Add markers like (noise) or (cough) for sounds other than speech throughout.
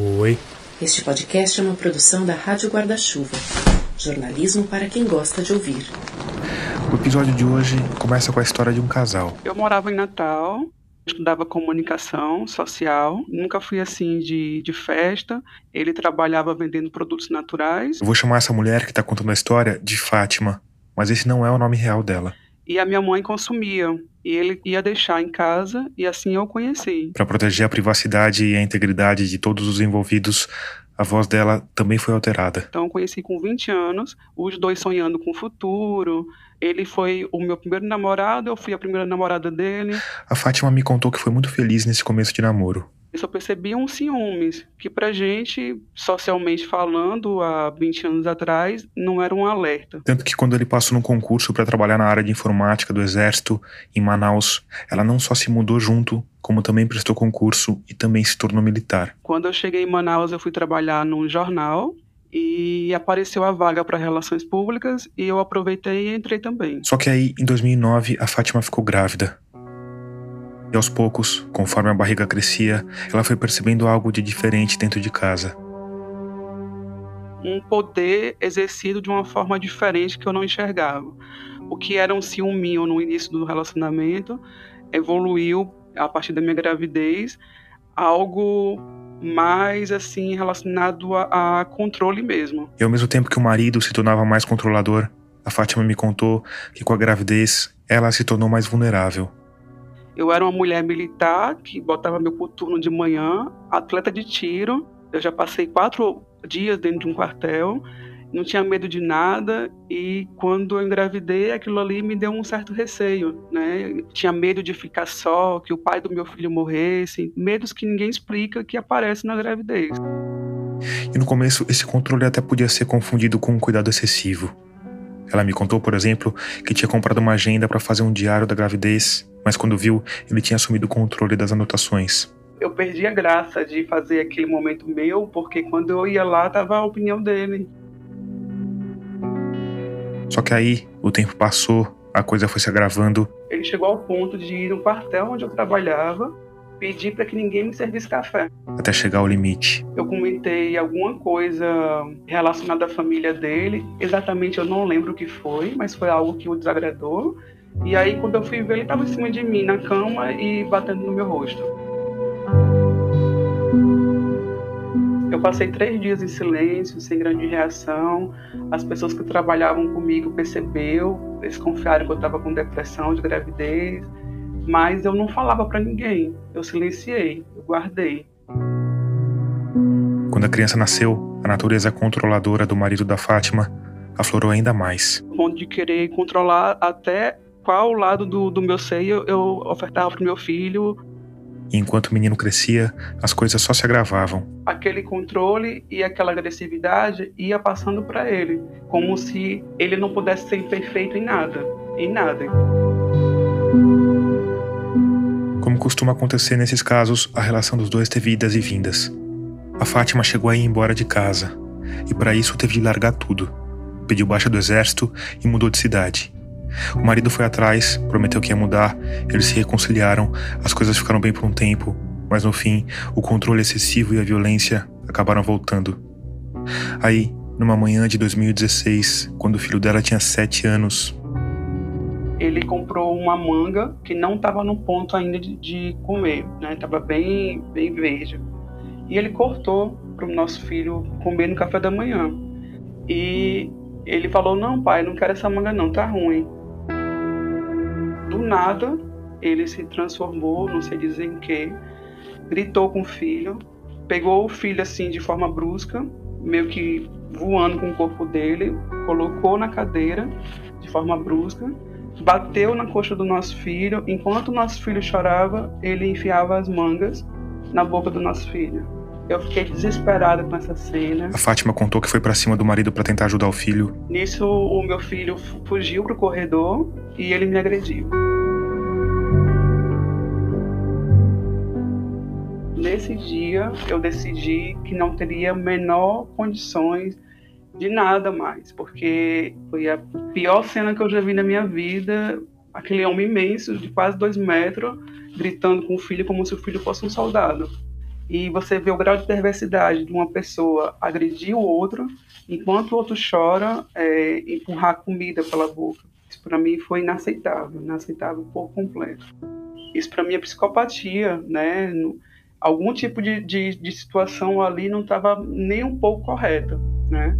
Oi. Este podcast é uma produção da Rádio Guarda-Chuva. Jornalismo para quem gosta de ouvir. O episódio de hoje começa com a história de um casal. Eu morava em Natal, estudava comunicação social, nunca fui assim de, de festa. Ele trabalhava vendendo produtos naturais. Eu vou chamar essa mulher que está contando a história de Fátima, mas esse não é o nome real dela. E a minha mãe consumia. E ele ia deixar em casa e assim eu conheci. Para proteger a privacidade e a integridade de todos os envolvidos, a voz dela também foi alterada. Então eu conheci com 20 anos, os dois sonhando com o futuro. Ele foi o meu primeiro namorado, eu fui a primeira namorada dele. A Fátima me contou que foi muito feliz nesse começo de namoro. Eu só percebia um ciúmes, que pra gente, socialmente falando, há 20 anos atrás, não era um alerta. Tanto que quando ele passou no concurso para trabalhar na área de informática do Exército, em Manaus, ela não só se mudou junto, como também prestou concurso e também se tornou militar. Quando eu cheguei em Manaus, eu fui trabalhar num jornal e apareceu a vaga para relações públicas e eu aproveitei e entrei também. Só que aí, em 2009, a Fátima ficou grávida. E aos poucos, conforme a barriga crescia, ela foi percebendo algo de diferente dentro de casa. Um poder exercido de uma forma diferente que eu não enxergava. O que era um ciúminho no início do relacionamento evoluiu a partir da minha gravidez algo mais assim relacionado a, a, controle mesmo. E ao mesmo tempo que o marido se tornava mais controlador, a Fátima me contou que com a gravidez ela se tornou mais vulnerável. Eu era uma mulher militar que botava meu coturno de manhã, atleta de tiro. Eu já passei quatro dias dentro de um quartel, não tinha medo de nada e quando eu engravidei, aquilo ali me deu um certo receio, né? Tinha medo de ficar só, que o pai do meu filho morresse, medos que ninguém explica que aparecem na gravidez. E no começo, esse controle até podia ser confundido com um cuidado excessivo. Ela me contou, por exemplo, que tinha comprado uma agenda para fazer um diário da gravidez, mas quando viu, ele tinha assumido o controle das anotações. Eu perdi a graça de fazer aquele momento meu, porque quando eu ia lá, tava a opinião dele. Só que aí, o tempo passou, a coisa foi se agravando. Ele chegou ao ponto de ir no quartel onde eu trabalhava pedir para que ninguém me servisse café. Até chegar ao limite. Eu comentei alguma coisa relacionada à família dele. Exatamente eu não lembro o que foi, mas foi algo que o desagradou. E aí, quando eu fui ver, ele estava em cima de mim na cama e batendo no meu rosto. Eu passei três dias em silêncio, sem grande reação. As pessoas que trabalhavam comigo percebeu, eles confiaram que eu estava com depressão de gravidez mas eu não falava para ninguém. Eu silenciei, eu guardei. Quando a criança nasceu, a natureza controladora do marido da Fátima aflorou ainda mais. O ponto de querer controlar até qual lado do, do meu seio eu ofertava para meu filho. Enquanto o menino crescia, as coisas só se agravavam. Aquele controle e aquela agressividade ia passando para ele, como se ele não pudesse ser perfeito em nada, em nada. Como costuma acontecer nesses casos, a relação dos dois teve idas e vindas. A Fátima chegou a ir embora de casa, e para isso teve de largar tudo. Pediu baixa do exército e mudou de cidade. O marido foi atrás, prometeu que ia mudar, eles se reconciliaram, as coisas ficaram bem por um tempo, mas no fim, o controle excessivo e a violência acabaram voltando. Aí, numa manhã de 2016, quando o filho dela tinha sete anos, ele comprou uma manga que não estava no ponto ainda de, de comer, né? Tava bem, bem verde. E ele cortou para o nosso filho comer no café da manhã. E ele falou: Não, pai, não quero essa manga, não, tá ruim. Do nada, ele se transformou, não sei dizer em que, gritou com o filho, pegou o filho assim de forma brusca, meio que voando com o corpo dele, colocou na cadeira de forma brusca bateu na coxa do nosso filho. Enquanto o nosso filho chorava, ele enfiava as mangas na boca do nosso filho. Eu fiquei desesperada com essa cena. A Fátima contou que foi para cima do marido para tentar ajudar o filho. Nisso, o meu filho fugiu pro corredor e ele me agrediu. Nesse dia, eu decidi que não teria menor condições de nada mais, porque foi a pior cena que eu já vi na minha vida. Aquele homem imenso, de quase dois metros, gritando com o filho como se o filho fosse um soldado. E você vê o grau de perversidade de uma pessoa agredir o outro, enquanto o outro chora, é, empurrar comida pela boca. Isso para mim foi inaceitável, inaceitável por completo. Isso para mim é psicopatia, né? Algum tipo de, de, de situação ali não estava nem um pouco correta, né?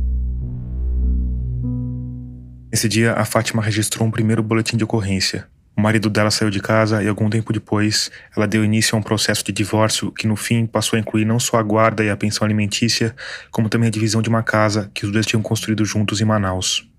Nesse dia, a Fátima registrou um primeiro boletim de ocorrência. O marido dela saiu de casa e, algum tempo depois, ela deu início a um processo de divórcio que, no fim, passou a incluir não só a guarda e a pensão alimentícia, como também a divisão de uma casa que os dois tinham construído juntos em Manaus.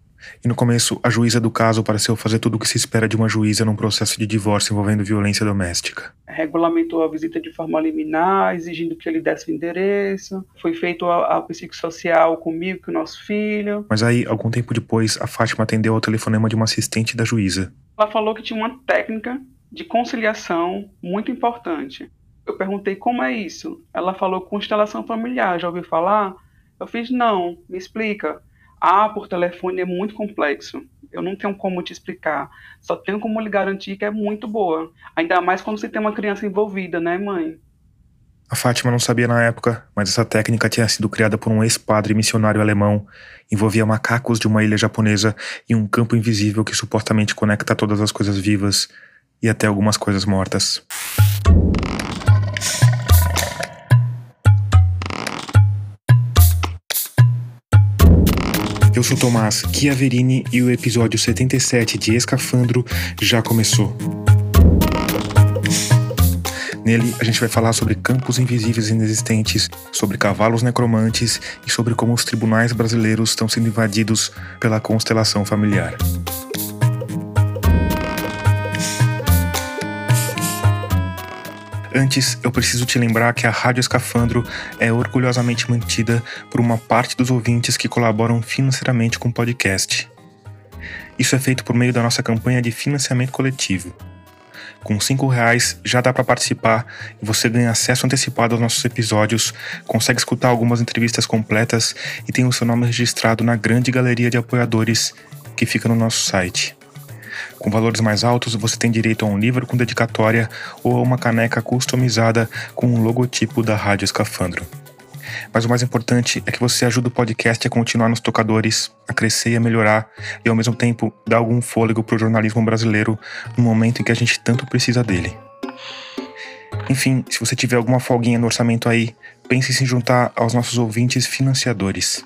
E no começo, a juíza do caso pareceu fazer tudo o que se espera de uma juíza num processo de divórcio envolvendo violência doméstica. Regulamentou a visita de forma liminar, exigindo que ele desse o endereço. Foi feito a, a psicossocial comigo, com o nosso filho. Mas aí, algum tempo depois, a Fátima atendeu ao telefonema de uma assistente da juíza. Ela falou que tinha uma técnica de conciliação muito importante. Eu perguntei como é isso. Ela falou constelação familiar. Já ouviu falar? Eu fiz não. Me explica. Ah, por telefone é muito complexo. Eu não tenho como te explicar. Só tenho como lhe garantir que é muito boa. Ainda mais quando você tem uma criança envolvida, né, mãe? A Fátima não sabia na época, mas essa técnica tinha sido criada por um ex-padre missionário alemão. Envolvia macacos de uma ilha japonesa e um campo invisível que supostamente conecta todas as coisas vivas e até algumas coisas mortas. Eu sou Tomás Chiaverini e o episódio 77 de Escafandro já começou. Nele, a gente vai falar sobre campos invisíveis inexistentes, sobre cavalos necromantes e sobre como os tribunais brasileiros estão sendo invadidos pela constelação familiar. Antes, eu preciso te lembrar que a Rádio Escafandro é orgulhosamente mantida por uma parte dos ouvintes que colaboram financeiramente com o podcast. Isso é feito por meio da nossa campanha de financiamento coletivo. Com cinco reais já dá para participar e você ganha acesso antecipado aos nossos episódios, consegue escutar algumas entrevistas completas e tem o seu nome registrado na grande galeria de apoiadores que fica no nosso site. Com valores mais altos, você tem direito a um livro com dedicatória ou a uma caneca customizada com o um logotipo da Rádio Escafandro. Mas o mais importante é que você ajuda o podcast a continuar nos tocadores, a crescer e a melhorar, e ao mesmo tempo dar algum fôlego para o jornalismo brasileiro no momento em que a gente tanto precisa dele. Enfim, se você tiver alguma folguinha no orçamento aí, pense em se juntar aos nossos ouvintes financiadores.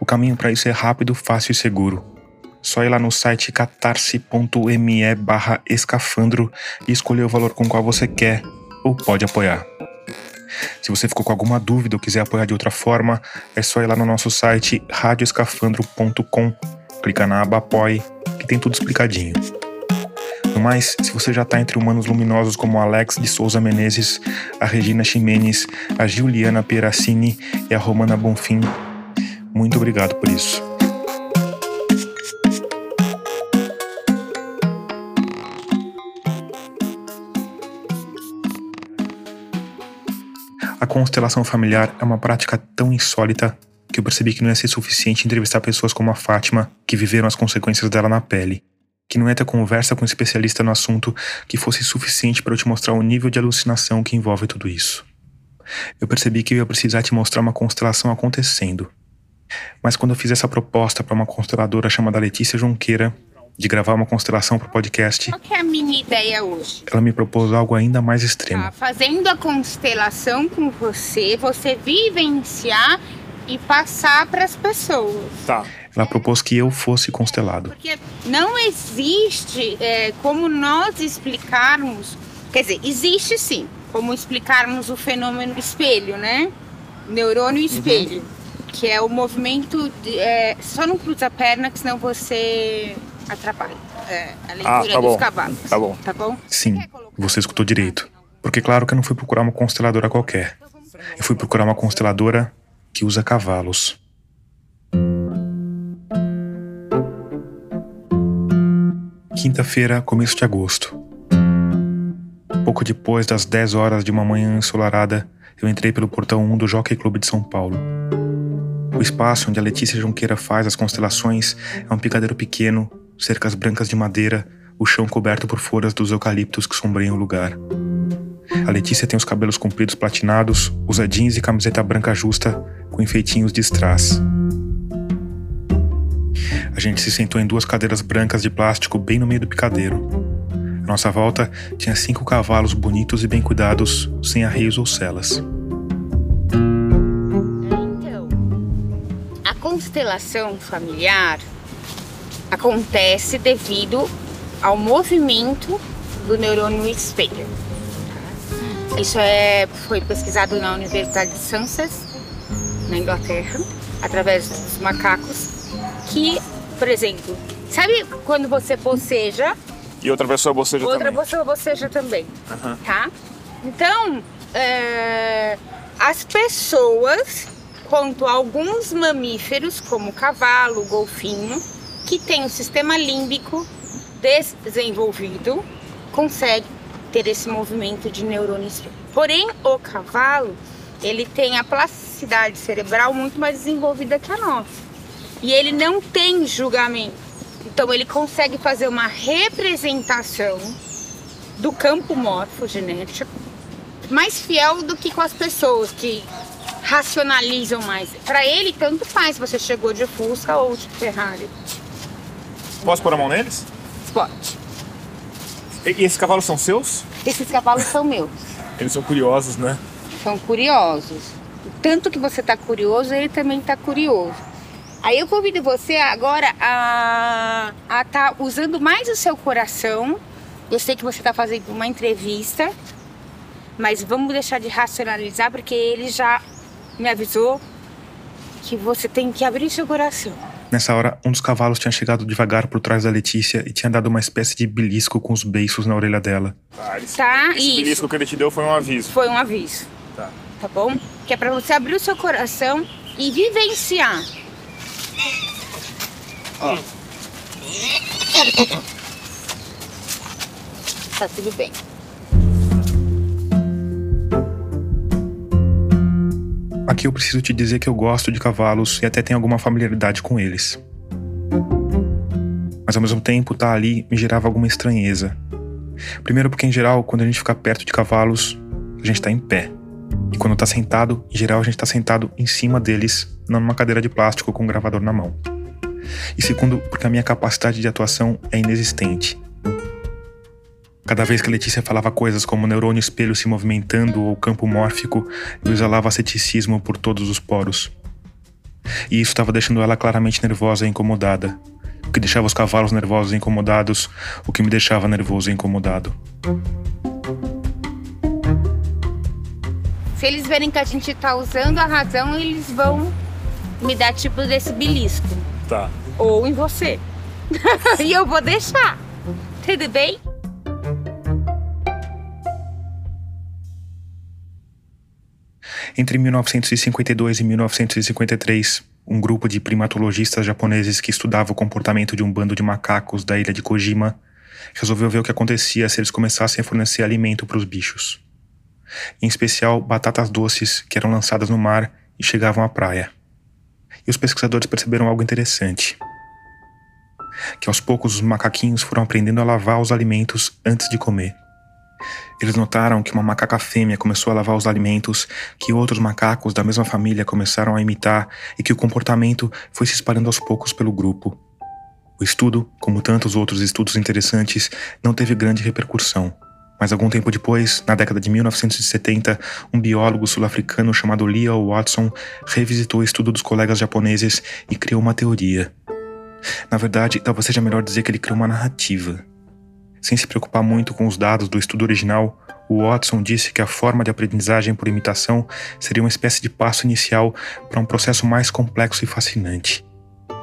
O caminho para isso é rápido, fácil e seguro. Só ir lá no site catarse.me barra escafandro e escolher o valor com o qual você quer ou pode apoiar. Se você ficou com alguma dúvida ou quiser apoiar de outra forma, é só ir lá no nosso site radioescafandro.com, clicar na aba Apoie, que tem tudo explicadinho. No mais, se você já está entre humanos luminosos como Alex de Souza Menezes, a Regina Ximenes, a Juliana Pieracini e a Romana Bonfim, muito obrigado por isso. A constelação familiar é uma prática tão insólita que eu percebi que não ia ser suficiente entrevistar pessoas como a Fátima, que viveram as consequências dela na pele. Que não ia ter conversa com um especialista no assunto que fosse suficiente para eu te mostrar o nível de alucinação que envolve tudo isso. Eu percebi que eu ia precisar te mostrar uma constelação acontecendo. Mas quando eu fiz essa proposta para uma consteladora chamada Letícia Jonqueira, de gravar uma constelação para o podcast. Qual é a minha ideia hoje? Ela me propôs algo ainda mais extremo. Tá, fazendo a constelação com você, você vivenciar e passar para as pessoas. Tá. Ela propôs que eu fosse constelado. Porque não existe é, como nós explicarmos. Quer dizer, existe sim, como explicarmos o fenômeno espelho, né? Neurônio espelho. Uhum. Que é o movimento. De, é, só não cruza a perna, que senão você atrapalha é, a leitura ah, tá dos bom. cavalos. Tá bom. Tá bom? Sim, você escutou direito. Porque claro que eu não fui procurar uma consteladora qualquer. Eu fui procurar uma consteladora que usa cavalos. Quinta-feira, começo de agosto. Pouco depois das 10 horas de uma manhã ensolarada, eu entrei pelo portão 1 do Jockey Club de São Paulo. O espaço onde a Letícia Junqueira faz as constelações é um picadeiro pequeno, cercas brancas de madeira, o chão coberto por folhas dos eucaliptos que sombreiam o lugar. A Letícia tem os cabelos compridos platinados, usa jeans e camiseta branca justa com enfeitinhos de strass. A gente se sentou em duas cadeiras brancas de plástico bem no meio do picadeiro. À nossa volta tinha cinco cavalos bonitos e bem cuidados, sem arreios ou celas. Então, a constelação familiar acontece devido ao movimento do neurônio espelho. Isso é, foi pesquisado na Universidade de Sussex, na Inglaterra, através dos macacos, que, por exemplo, sabe quando você boceja, E outra pessoa boceja outra também. pessoa boceja também, Aham. tá? Então, é, as pessoas, quanto alguns mamíferos, como cavalo, golfinho, que tem o sistema límbico desenvolvido, conseguem ter esse movimento de neurônio espelho. Porém, o cavalo, ele tem a plasticidade cerebral muito mais desenvolvida que a nossa. E ele não tem julgamento. Então, ele consegue fazer uma representação do campo morfogenético mais fiel do que com as pessoas que racionalizam mais. Para ele, tanto faz se você chegou de Fusca ou de Ferrari. Posso pôr a mão neles? Pode. E, e esses cavalos são seus? Esses cavalos são meus. Eles são curiosos, né? São curiosos. Tanto que você tá curioso, ele também tá curioso. Aí eu convido você agora a a tá usando mais o seu coração. Eu sei que você tá fazendo uma entrevista, mas vamos deixar de racionalizar porque ele já me avisou que você tem que abrir seu coração. Nessa hora, um dos cavalos tinha chegado devagar por trás da Letícia e tinha dado uma espécie de belisco com os beiços na orelha dela. Tá, esse, Tá, esse isso. belisco que ele te deu foi um aviso. Foi um aviso. Tá. Tá bom? Que é pra você abrir o seu coração e vivenciar. Tá tudo bem. Aqui eu preciso te dizer que eu gosto de cavalos e até tenho alguma familiaridade com eles. Mas ao mesmo tempo, tá ali me gerava alguma estranheza. Primeiro porque em geral, quando a gente fica perto de cavalos, a gente tá em pé. E quando tá sentado, em geral a gente tá sentado em cima deles, não numa cadeira de plástico com um gravador na mão. E segundo, porque a minha capacidade de atuação é inexistente. Cada vez que a Letícia falava coisas como neurônio espelho se movimentando ou campo mórfico, eu exalava ceticismo por todos os poros. E isso estava deixando ela claramente nervosa e incomodada. O que deixava os cavalos nervosos e incomodados, o que me deixava nervoso e incomodado. Se eles verem que a gente tá usando a razão, eles vão me dar tipo desse belisco. Tá. Ou em você. (laughs) e eu vou deixar. Tudo bem? Entre 1952 e 1953, um grupo de primatologistas japoneses que estudava o comportamento de um bando de macacos da ilha de Kojima resolveu ver o que acontecia se eles começassem a fornecer alimento para os bichos. Em especial, batatas doces que eram lançadas no mar e chegavam à praia. E os pesquisadores perceberam algo interessante. Que aos poucos os macaquinhos foram aprendendo a lavar os alimentos antes de comer. Eles notaram que uma macaca fêmea começou a lavar os alimentos, que outros macacos da mesma família começaram a imitar e que o comportamento foi se espalhando aos poucos pelo grupo. O estudo, como tantos outros estudos interessantes, não teve grande repercussão. Mas algum tempo depois, na década de 1970, um biólogo sul-africano chamado Leo Watson revisitou o estudo dos colegas japoneses e criou uma teoria. Na verdade, talvez seja melhor dizer que ele criou uma narrativa. Sem se preocupar muito com os dados do estudo original, o Watson disse que a forma de aprendizagem por imitação seria uma espécie de passo inicial para um processo mais complexo e fascinante.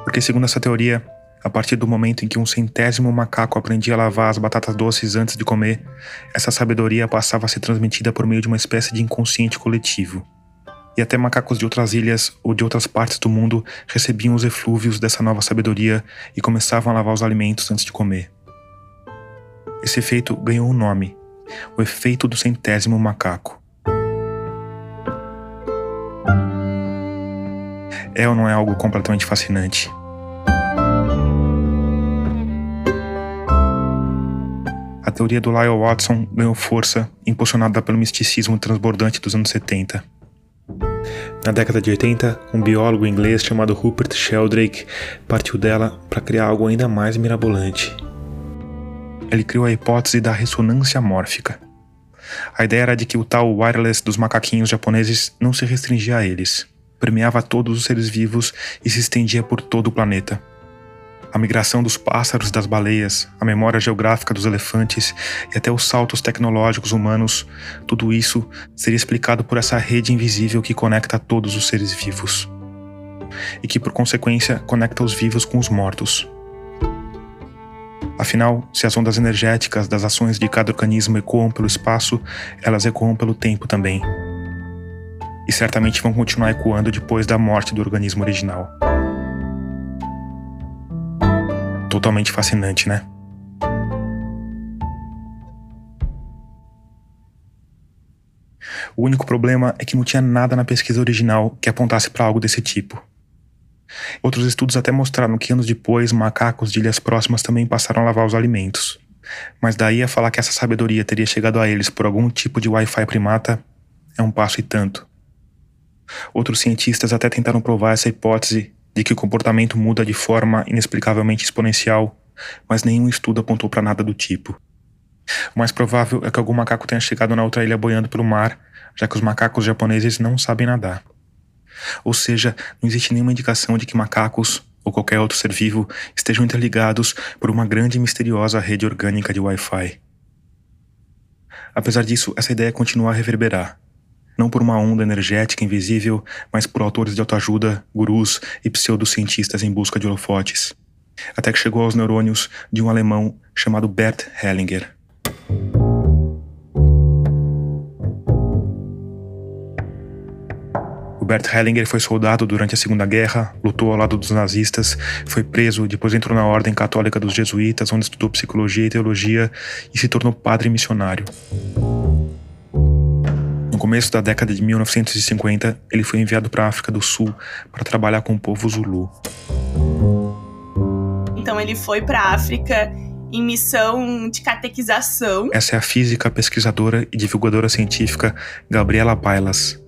Porque, segundo essa teoria, a partir do momento em que um centésimo macaco aprendia a lavar as batatas doces antes de comer, essa sabedoria passava a ser transmitida por meio de uma espécie de inconsciente coletivo. E até macacos de outras ilhas ou de outras partes do mundo recebiam os eflúvios dessa nova sabedoria e começavam a lavar os alimentos antes de comer. Esse efeito ganhou um nome: o efeito do centésimo macaco. É ou não é algo completamente fascinante? A teoria do Lyle Watson ganhou força, impulsionada pelo misticismo transbordante dos anos 70. Na década de 80, um biólogo inglês chamado Rupert Sheldrake partiu dela para criar algo ainda mais mirabolante. Ele criou a hipótese da ressonância mórfica. A ideia era de que o tal wireless dos macaquinhos japoneses não se restringia a eles, permeava todos os seres vivos e se estendia por todo o planeta a migração dos pássaros e das baleias, a memória geográfica dos elefantes e até os saltos tecnológicos humanos, tudo isso seria explicado por essa rede invisível que conecta todos os seres vivos. E que, por consequência, conecta os vivos com os mortos. Afinal, se as ondas energéticas das ações de cada organismo ecoam pelo espaço, elas ecoam pelo tempo também. E certamente vão continuar ecoando depois da morte do organismo original. totalmente fascinante, né? O único problema é que não tinha nada na pesquisa original que apontasse para algo desse tipo. Outros estudos até mostraram que anos depois macacos de ilhas próximas também passaram a lavar os alimentos. Mas daí a falar que essa sabedoria teria chegado a eles por algum tipo de Wi-Fi primata é um passo e tanto. Outros cientistas até tentaram provar essa hipótese de que o comportamento muda de forma inexplicavelmente exponencial, mas nenhum estudo apontou para nada do tipo. O mais provável é que algum macaco tenha chegado na outra ilha boiando pelo mar, já que os macacos japoneses não sabem nadar. Ou seja, não existe nenhuma indicação de que macacos, ou qualquer outro ser vivo, estejam interligados por uma grande e misteriosa rede orgânica de Wi-Fi. Apesar disso, essa ideia continua a reverberar não por uma onda energética invisível, mas por autores de autoajuda, gurus e pseudocientistas em busca de holofotes. Até que chegou aos neurônios de um alemão chamado Bert Hellinger. O Bert Hellinger foi soldado durante a Segunda Guerra, lutou ao lado dos nazistas, foi preso, depois entrou na Ordem Católica dos Jesuítas, onde estudou psicologia e teologia e se tornou padre missionário. No começo da década de 1950, ele foi enviado para a África do Sul para trabalhar com o povo Zulu. Então ele foi para a África em missão de catequização. Essa é a física, pesquisadora e divulgadora científica Gabriela Bailas,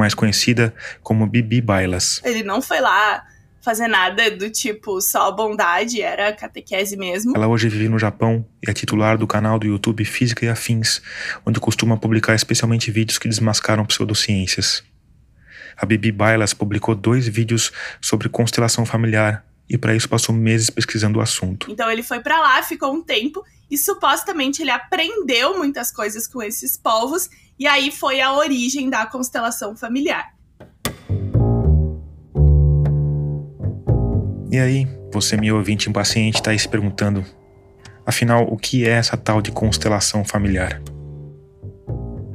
mais conhecida como Bibi Bailas. Ele não foi lá fazer nada do tipo só bondade, era catequese mesmo. Ela hoje vive no Japão e é titular do canal do YouTube Física e Afins, onde costuma publicar especialmente vídeos que desmascaram pseudociências. A Bibi Bailas publicou dois vídeos sobre constelação familiar e para isso passou meses pesquisando o assunto. Então ele foi para lá, ficou um tempo e supostamente ele aprendeu muitas coisas com esses povos e aí foi a origem da constelação familiar. E aí, você, meu ouvinte impaciente, está aí se perguntando: afinal, o que é essa tal de constelação familiar?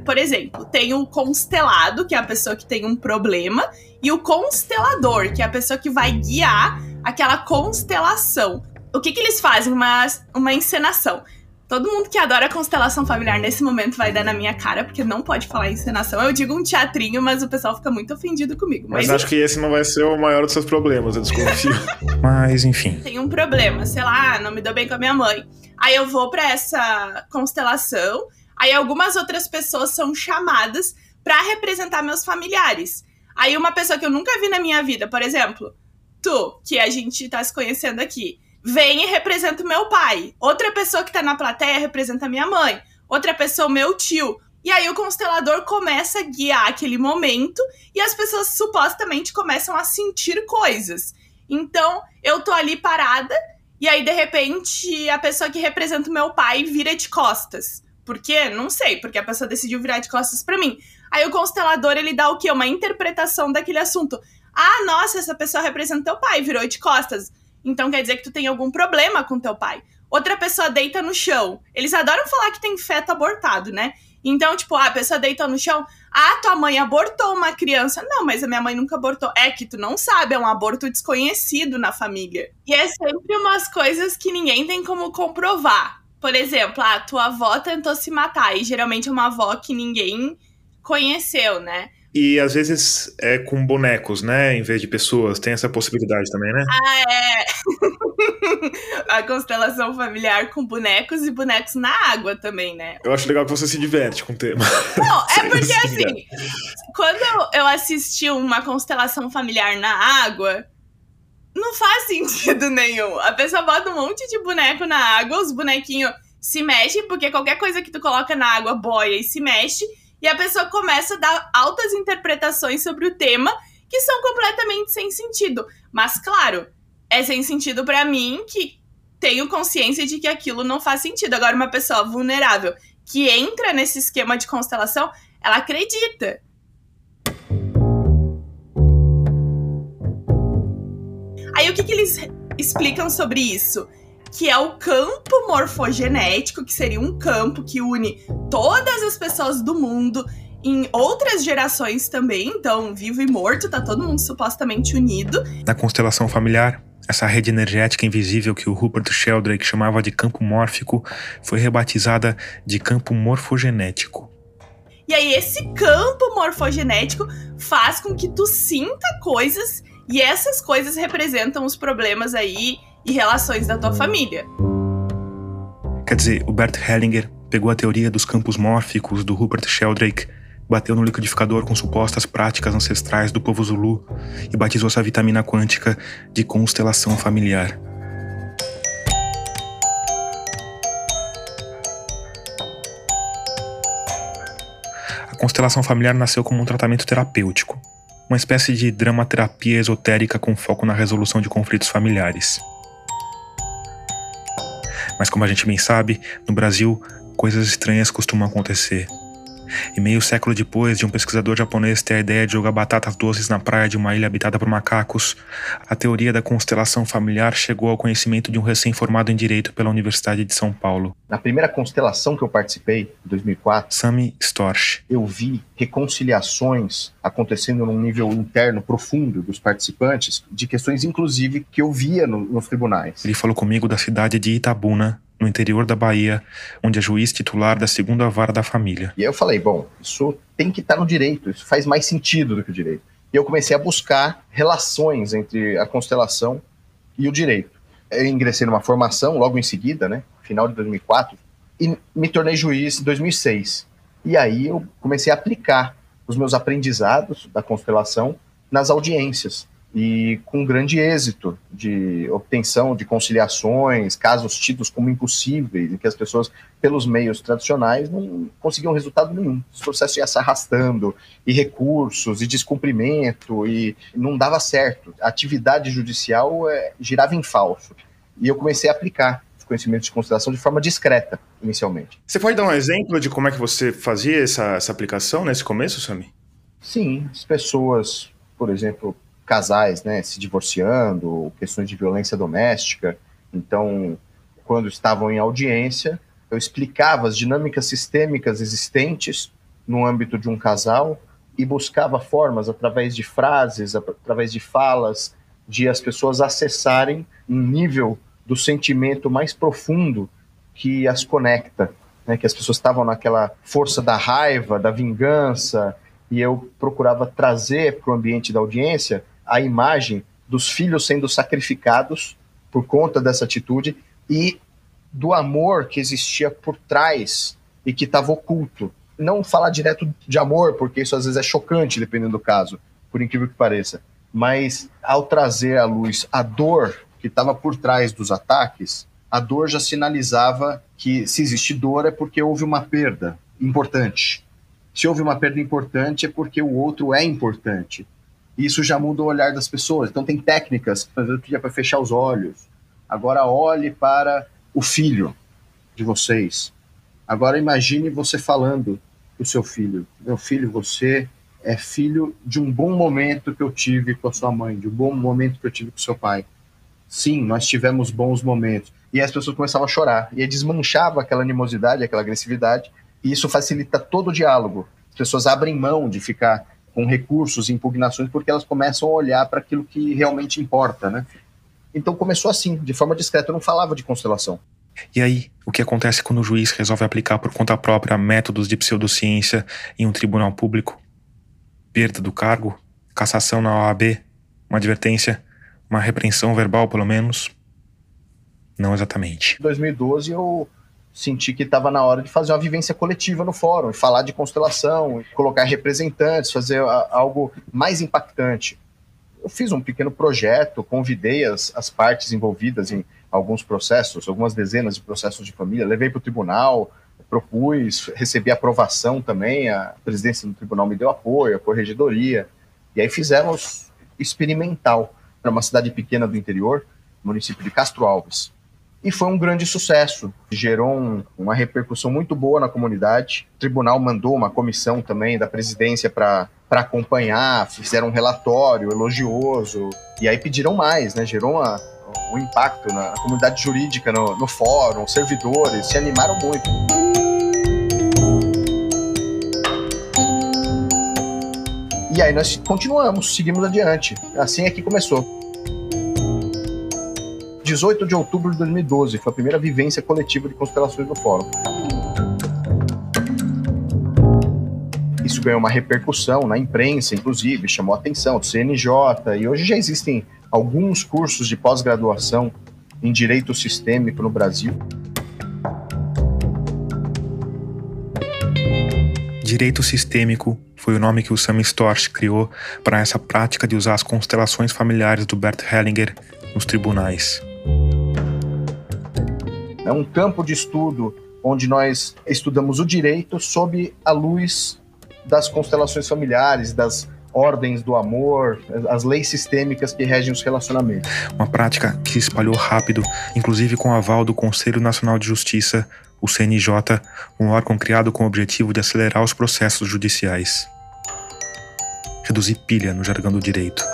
Por exemplo, tem o constelado, que é a pessoa que tem um problema, e o constelador, que é a pessoa que vai guiar aquela constelação. O que, que eles fazem? Uma, uma encenação. Todo mundo que adora constelação familiar nesse momento vai dar na minha cara, porque não pode falar encenação. Eu digo um teatrinho, mas o pessoal fica muito ofendido comigo. Mas, mas acho que esse não vai ser o maior dos seus problemas, eu desconfio. (laughs) mas, enfim. Tem um problema, sei lá, não me dou bem com a minha mãe. Aí eu vou para essa constelação, aí algumas outras pessoas são chamadas para representar meus familiares. Aí uma pessoa que eu nunca vi na minha vida, por exemplo, tu, que a gente tá se conhecendo aqui vem e representa o meu pai. Outra pessoa que tá na plateia representa a minha mãe. Outra pessoa, meu tio. E aí o constelador começa a guiar aquele momento e as pessoas supostamente começam a sentir coisas. Então, eu tô ali parada e aí de repente a pessoa que representa o meu pai vira de costas. Por quê? Não sei, porque a pessoa decidiu virar de costas para mim. Aí o constelador ele dá o quê? Uma interpretação daquele assunto. Ah, nossa, essa pessoa representa teu pai, virou de costas. Então quer dizer que tu tem algum problema com teu pai. Outra pessoa deita no chão. Eles adoram falar que tem feto abortado, né? Então, tipo, ah, a pessoa deita no chão. Ah, tua mãe abortou uma criança. Não, mas a minha mãe nunca abortou. É que tu não sabe, é um aborto desconhecido na família. E é sempre umas coisas que ninguém tem como comprovar. Por exemplo, a tua avó tentou se matar. E geralmente é uma avó que ninguém conheceu, né? E às vezes é com bonecos, né? Em vez de pessoas. Tem essa possibilidade também, né? Ah, é. (laughs) a constelação familiar com bonecos e bonecos na água também, né? Eu acho legal que você se diverte com o tema. Não, é (laughs) porque assim, quando eu assisti uma constelação familiar na água, não faz (laughs) sentido nenhum. A pessoa bota um monte de boneco na água, os bonequinhos se mexem, porque qualquer coisa que tu coloca na água boia e se mexe, e a pessoa começa a dar altas interpretações sobre o tema que são completamente sem sentido. Mas claro, é sem sentido para mim que tenho consciência de que aquilo não faz sentido. Agora, uma pessoa vulnerável que entra nesse esquema de constelação, ela acredita. Aí o que, que eles explicam sobre isso? Que é o campo morfogenético, que seria um campo que une todas as pessoas do mundo em outras gerações também, então vivo e morto, tá todo mundo supostamente unido. Na constelação familiar, essa rede energética invisível que o Rupert Sheldrake chamava de campo mórfico foi rebatizada de campo morfogenético. E aí esse campo morfogenético faz com que tu sinta coisas e essas coisas representam os problemas aí e relações da tua família. Quer dizer, o Bert Hellinger pegou a teoria dos campos mórficos do Rupert Sheldrake bateu no liquidificador com supostas práticas ancestrais do povo Zulu e batizou essa vitamina quântica de constelação familiar. A constelação familiar nasceu como um tratamento terapêutico, uma espécie de dramaterapia esotérica com foco na resolução de conflitos familiares. Mas como a gente bem sabe, no Brasil, coisas estranhas costumam acontecer. E meio século depois de um pesquisador japonês ter a ideia de jogar batatas doces na praia de uma ilha habitada por macacos, a teoria da constelação familiar chegou ao conhecimento de um recém-formado em Direito pela Universidade de São Paulo. Na primeira constelação que eu participei, em 2004, Sami Storch, eu vi reconciliações acontecendo num nível interno profundo dos participantes, de questões inclusive que eu via no, nos tribunais. Ele falou comigo da cidade de Itabuna, no interior da Bahia, onde é juiz titular da segunda vara da família. E aí eu falei, bom, isso tem que estar no direito, isso faz mais sentido do que o direito. E eu comecei a buscar relações entre a constelação e o direito. Eu ingressei numa formação logo em seguida, né, final de 2004, e me tornei juiz em 2006. E aí eu comecei a aplicar os meus aprendizados da constelação nas audiências e com grande êxito de obtenção de conciliações, casos tidos como impossíveis, em que as pessoas, pelos meios tradicionais, não conseguiam resultado nenhum. Os processos iam se arrastando, e recursos, e descumprimento, e não dava certo. A atividade judicial é, girava em falso. E eu comecei a aplicar os conhecimentos de conciliação de forma discreta, inicialmente. Você pode dar um exemplo de como é que você fazia essa, essa aplicação nesse começo, Sami? Sim, as pessoas, por exemplo, casais né, se divorciando, questões de violência doméstica. Então, quando estavam em audiência, eu explicava as dinâmicas sistêmicas existentes no âmbito de um casal e buscava formas, através de frases, através de falas, de as pessoas acessarem um nível do sentimento mais profundo que as conecta, né? que as pessoas estavam naquela força da raiva, da vingança, e eu procurava trazer para o ambiente da audiência a imagem dos filhos sendo sacrificados por conta dessa atitude e do amor que existia por trás e que estava oculto. Não falar direto de amor, porque isso às vezes é chocante, dependendo do caso, por incrível que pareça. Mas ao trazer à luz a dor que estava por trás dos ataques, a dor já sinalizava que se existe dor é porque houve uma perda importante. Se houve uma perda importante é porque o outro é importante isso já muda o olhar das pessoas. Então tem técnicas, por exemplo, para fechar os olhos. Agora olhe para o filho de vocês. Agora imagine você falando para o seu filho: Meu filho, você é filho de um bom momento que eu tive com a sua mãe, de um bom momento que eu tive com o seu pai. Sim, nós tivemos bons momentos. E as pessoas começavam a chorar. E aí desmanchava aquela animosidade, aquela agressividade. E isso facilita todo o diálogo. As pessoas abrem mão de ficar com recursos, impugnações, porque elas começam a olhar para aquilo que realmente importa, né? Então começou assim, de forma discreta, eu não falava de constelação. E aí, o que acontece quando o juiz resolve aplicar por conta própria métodos de pseudociência em um tribunal público? Perda do cargo, cassação na OAB, uma advertência, uma repreensão verbal pelo menos. não exatamente. Em 2012 eu senti que estava na hora de fazer uma vivência coletiva no fórum, falar de constelação, colocar representantes, fazer algo mais impactante. Eu fiz um pequeno projeto, convidei as, as partes envolvidas em alguns processos, algumas dezenas de processos de família, levei para o tribunal, propus, recebi aprovação também, a presidência do tribunal me deu apoio, a corregedoria, e aí fizemos experimental para uma cidade pequena do interior, município de Castro Alves. E foi um grande sucesso, gerou um, uma repercussão muito boa na comunidade. O tribunal mandou uma comissão também da presidência para acompanhar, fizeram um relatório elogioso, e aí pediram mais, né? Gerou uma, um impacto na comunidade jurídica, no, no fórum, servidores se animaram muito. E aí nós continuamos, seguimos adiante. Assim é que começou. 18 de outubro de 2012, foi a primeira vivência coletiva de constelações no fórum. Isso ganhou uma repercussão na imprensa, inclusive, chamou a atenção do CNJ, e hoje já existem alguns cursos de pós-graduação em direito sistêmico no Brasil. Direito sistêmico foi o nome que o Sam Storch criou para essa prática de usar as constelações familiares do Bert Hellinger nos tribunais. É um campo de estudo onde nós estudamos o direito sob a luz das constelações familiares, das ordens do amor, as leis sistêmicas que regem os relacionamentos. Uma prática que se espalhou rápido, inclusive com o aval do Conselho Nacional de Justiça, o CNJ, um órgão criado com o objetivo de acelerar os processos judiciais reduzir pilha no jargão do direito.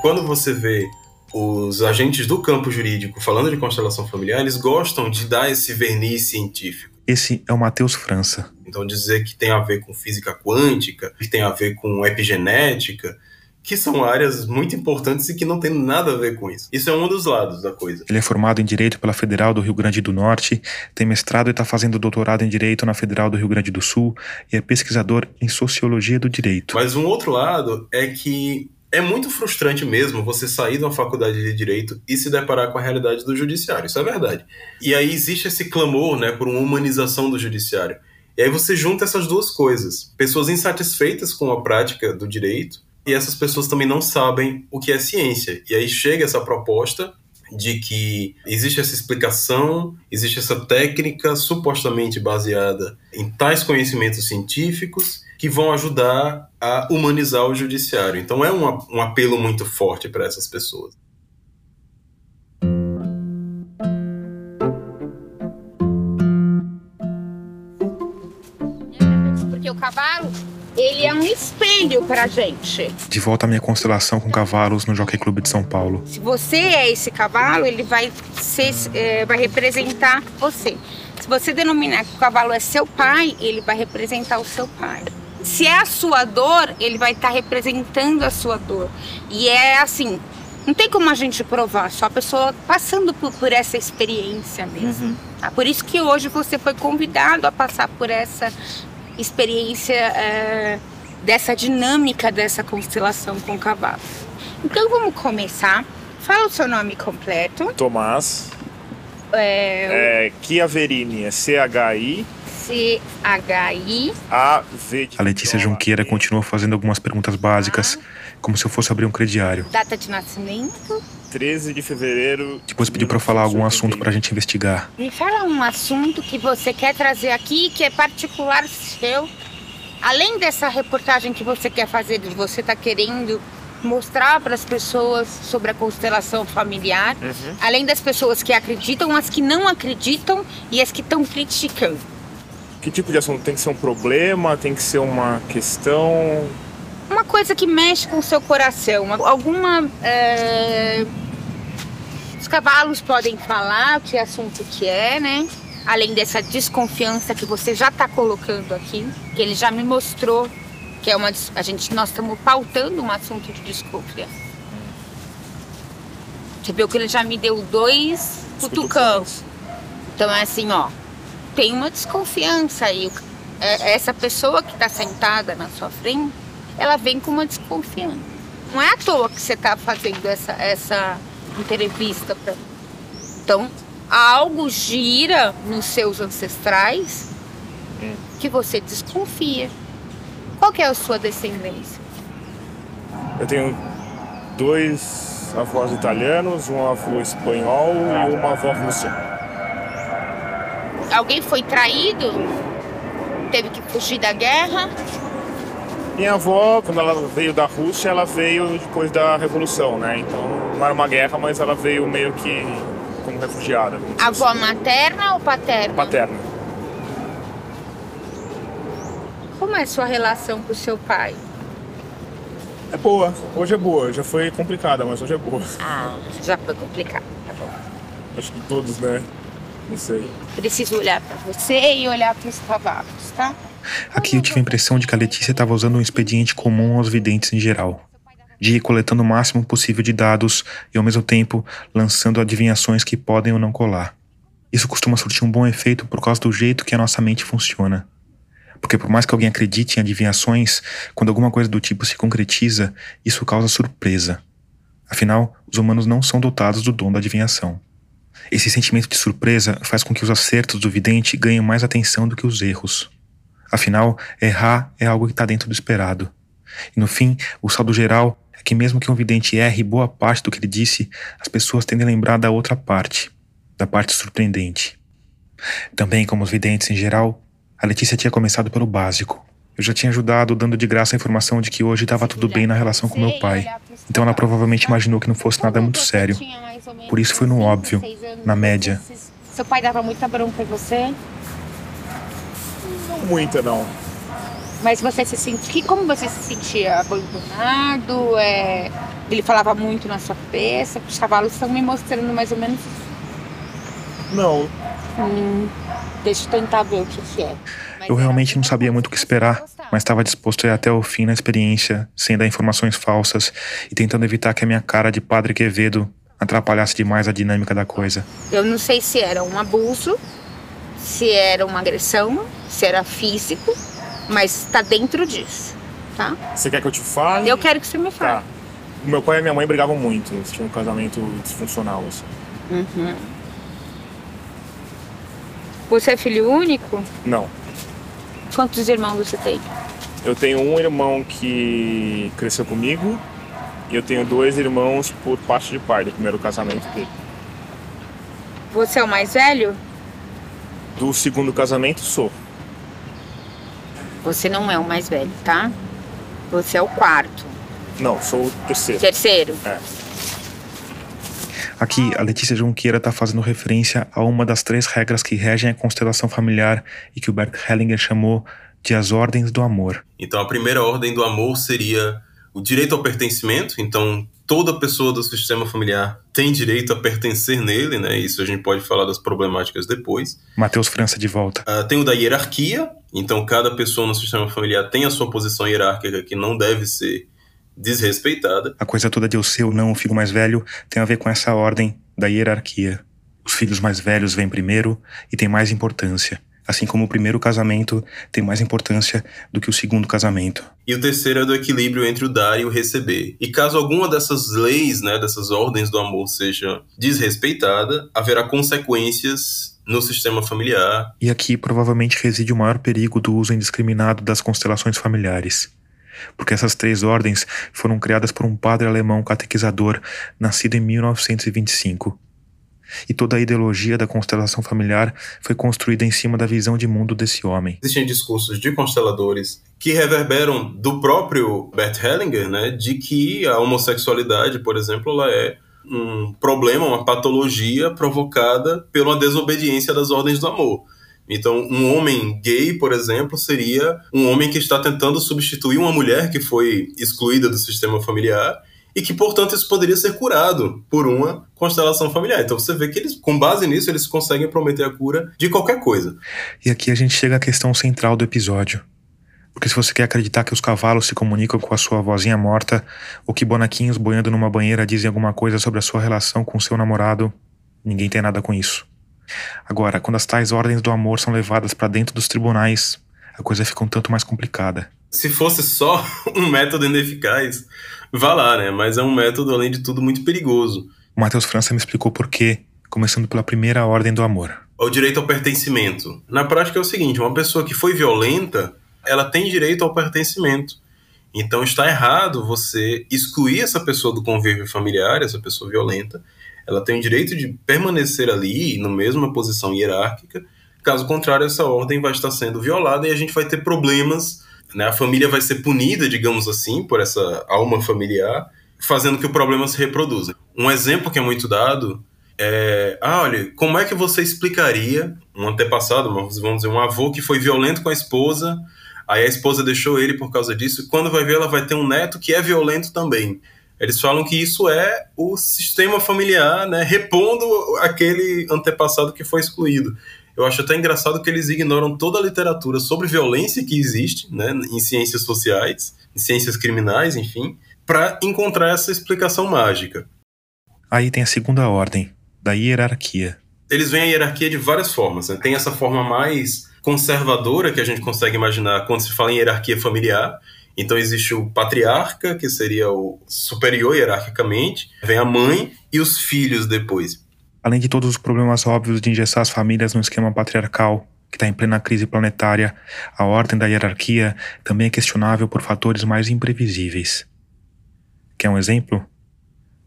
Quando você vê os agentes do campo jurídico falando de constelação familiar, eles gostam de dar esse verniz científico. Esse é o Matheus França. Então dizer que tem a ver com física quântica, que tem a ver com epigenética, que são áreas muito importantes e que não tem nada a ver com isso. Isso é um dos lados da coisa. Ele é formado em Direito pela Federal do Rio Grande do Norte, tem mestrado e está fazendo doutorado em Direito na Federal do Rio Grande do Sul e é pesquisador em Sociologia do Direito. Mas um outro lado é que é muito frustrante mesmo você sair de uma faculdade de direito e se deparar com a realidade do judiciário. Isso é verdade. E aí existe esse clamor, né, por uma humanização do judiciário. E aí você junta essas duas coisas: pessoas insatisfeitas com a prática do direito e essas pessoas também não sabem o que é ciência. E aí chega essa proposta de que existe essa explicação, existe essa técnica supostamente baseada em tais conhecimentos científicos que vão ajudar a humanizar o judiciário. Então é um, um apelo muito forte para essas pessoas. Porque o cavalo ele é um espelho pra gente. De volta à minha constelação com cavalos no Jockey Clube de São Paulo. Se você é esse cavalo, ele vai, ser, é, vai representar você. Se você denominar que o cavalo é seu pai, ele vai representar o seu pai. Se é a sua dor, ele vai estar tá representando a sua dor. E é assim, não tem como a gente provar, só a pessoa passando por, por essa experiência mesmo. Uhum. Ah, por isso que hoje você foi convidado a passar por essa experiência é, dessa dinâmica dessa constelação com cavalos. Então vamos começar. Fala o seu nome completo. Tomás. É, é Chiaverini, é C-H-I. C-H-I. A-V. A Letícia Junqueira continua fazendo algumas perguntas básicas, como se eu fosse abrir um crediário. Data de nascimento. 13 de fevereiro. Depois pediu para falar algum assunto para a gente investigar. Me fala um assunto que você quer trazer aqui que é particular seu. Além dessa reportagem que você quer fazer, você está querendo mostrar para as pessoas sobre a constelação familiar, uhum. além das pessoas que acreditam, as que não acreditam e as que estão criticando. Que tipo de assunto? Tem que ser um problema? Tem que ser uma questão? Uma coisa que mexe com o seu coração, alguma é, os cavalos podem falar que assunto que é, né? Além dessa desconfiança que você já está colocando aqui, que ele já me mostrou que é uma a gente nós estamos pautando um assunto de desconfiança. Você viu que ele já me deu dois cutucãos. Então é assim, ó, tem uma desconfiança aí. É, essa pessoa que está sentada na sua frente, ela vem com uma desconfiança. Não é à toa que você está fazendo essa, essa entrevista para Então, algo gira nos seus ancestrais Hum. que você desconfia. Qual que é a sua descendência? Eu tenho dois avós italianos, um avô espanhol e uma avó russa. Alguém foi traído? Teve que fugir da guerra? Minha avó, quando ela veio da Rússia, ela veio depois da Revolução, né? Então não era uma guerra, mas ela veio meio que como refugiada. Avó assim. materna ou paterna? Paterna. Como é a sua relação com o seu pai? É boa, hoje é boa. Já foi complicada, mas hoje é boa. Ah, já foi complicado. Tá bom. Acho que todos, né? Não sei. Preciso olhar pra você e olhar pros cavalos, tá? Aqui eu tive a impressão de que a Letícia estava usando um expediente comum aos videntes em geral. De ir coletando o máximo possível de dados e, ao mesmo tempo, lançando adivinhações que podem ou não colar. Isso costuma surtir um bom efeito por causa do jeito que a nossa mente funciona. Porque, por mais que alguém acredite em adivinhações, quando alguma coisa do tipo se concretiza, isso causa surpresa. Afinal, os humanos não são dotados do dom da adivinhação. Esse sentimento de surpresa faz com que os acertos do vidente ganhem mais atenção do que os erros. Afinal, errar é algo que está dentro do esperado. E no fim, o saldo geral é que, mesmo que um vidente erre boa parte do que ele disse, as pessoas tendem a lembrar da outra parte, da parte surpreendente. Também, como os videntes em geral, a Letícia tinha começado pelo básico. Eu já tinha ajudado dando de graça a informação de que hoje estava tudo bem na relação com meu pai. Então ela provavelmente imaginou que não fosse nada muito sério. Por isso foi no óbvio, na média. Seu pai dava muita bronca em você, Não muita, não. mas você se sentia. Como você se sentia? Abandonado? É... Ele falava muito na sua cabeça? Os cavalos estão me mostrando mais ou menos. Não. Hum, deixa eu tentar ver o que, que é. Eu realmente não sabia muito o que esperar, mas estava disposto a ir até o fim na experiência, sem dar informações falsas e tentando evitar que a minha cara de Padre Quevedo atrapalhasse demais a dinâmica da coisa. Eu não sei se era um abuso, se era uma agressão, se era físico, mas tá dentro disso, tá? Você quer que eu te fale? Eu quero que você me Tá. fale. Meu pai e minha mãe brigavam muito. Eles tinham um casamento disfuncional, assim. Uhum. Você é filho único? Não. Quantos irmãos você tem? Eu tenho um irmão que cresceu comigo e eu tenho dois irmãos por parte de pai, do primeiro casamento dele. Você é o mais velho? Do segundo casamento, sou. Você não é o mais velho, tá? Você é o quarto. Não, sou o terceiro. Terceiro? É. Aqui, a Letícia Junqueira está fazendo referência a uma das três regras que regem a constelação familiar e que o Bert Hellinger chamou de as ordens do amor. Então, a primeira ordem do amor seria o direito ao pertencimento. Então, toda pessoa do sistema familiar tem direito a pertencer nele, né? Isso a gente pode falar das problemáticas depois. Matheus França de volta. Ah, tem o da hierarquia. Então, cada pessoa no sistema familiar tem a sua posição hierárquica que não deve ser desrespeitada. A coisa toda de eu ser ou não o filho mais velho tem a ver com essa ordem da hierarquia. Os filhos mais velhos vêm primeiro e têm mais importância. Assim como o primeiro casamento tem mais importância do que o segundo casamento. E o terceiro é do equilíbrio entre o dar e o receber. E caso alguma dessas leis, né, dessas ordens do amor seja desrespeitada, haverá consequências no sistema familiar. E aqui provavelmente reside o maior perigo do uso indiscriminado das constelações familiares. Porque essas três ordens foram criadas por um padre alemão catequizador nascido em 1925. E toda a ideologia da constelação familiar foi construída em cima da visão de mundo desse homem. Existem discursos de consteladores que reverberam do próprio Bert Hellinger, né, de que a homossexualidade, por exemplo, ela é um problema, uma patologia provocada pela desobediência das ordens do amor. Então, um homem gay, por exemplo, seria um homem que está tentando substituir uma mulher que foi excluída do sistema familiar e que, portanto, isso poderia ser curado por uma constelação familiar. Então, você vê que eles, com base nisso, eles conseguem prometer a cura de qualquer coisa. E aqui a gente chega à questão central do episódio. Porque se você quer acreditar que os cavalos se comunicam com a sua vozinha morta, ou que bonequinhos boiando numa banheira dizem alguma coisa sobre a sua relação com seu namorado, ninguém tem nada com isso. Agora, quando as tais ordens do amor são levadas para dentro dos tribunais, a coisa fica um tanto mais complicada. Se fosse só (laughs) um método ineficaz, vá lá, né? Mas é um método, além de tudo, muito perigoso. O Matheus França me explicou por quê, começando pela primeira ordem do amor. O direito ao pertencimento. Na prática é o seguinte: uma pessoa que foi violenta, ela tem direito ao pertencimento. Então está errado você excluir essa pessoa do convívio familiar, essa pessoa violenta. Ela tem o direito de permanecer ali, na mesma posição hierárquica. Caso contrário, essa ordem vai estar sendo violada e a gente vai ter problemas. Né? A família vai ser punida, digamos assim, por essa alma familiar, fazendo que o problema se reproduza. Um exemplo que é muito dado é, ah, olha, como é que você explicaria um antepassado, vamos dizer, um avô que foi violento com a esposa, aí a esposa deixou ele por causa disso, e quando vai ver, ela vai ter um neto que é violento também. Eles falam que isso é o sistema familiar, né, repondo aquele antepassado que foi excluído. Eu acho até engraçado que eles ignoram toda a literatura sobre violência que existe, né, em ciências sociais, em ciências criminais, enfim, para encontrar essa explicação mágica. Aí tem a segunda ordem, da hierarquia. Eles veem a hierarquia de várias formas. Né? Tem essa forma mais conservadora que a gente consegue imaginar quando se fala em hierarquia familiar. Então existe o patriarca, que seria o superior hierarquicamente, vem a mãe e os filhos depois. Além de todos os problemas óbvios de engessar as famílias no esquema patriarcal, que está em plena crise planetária, a ordem da hierarquia também é questionável por fatores mais imprevisíveis. Quer um exemplo?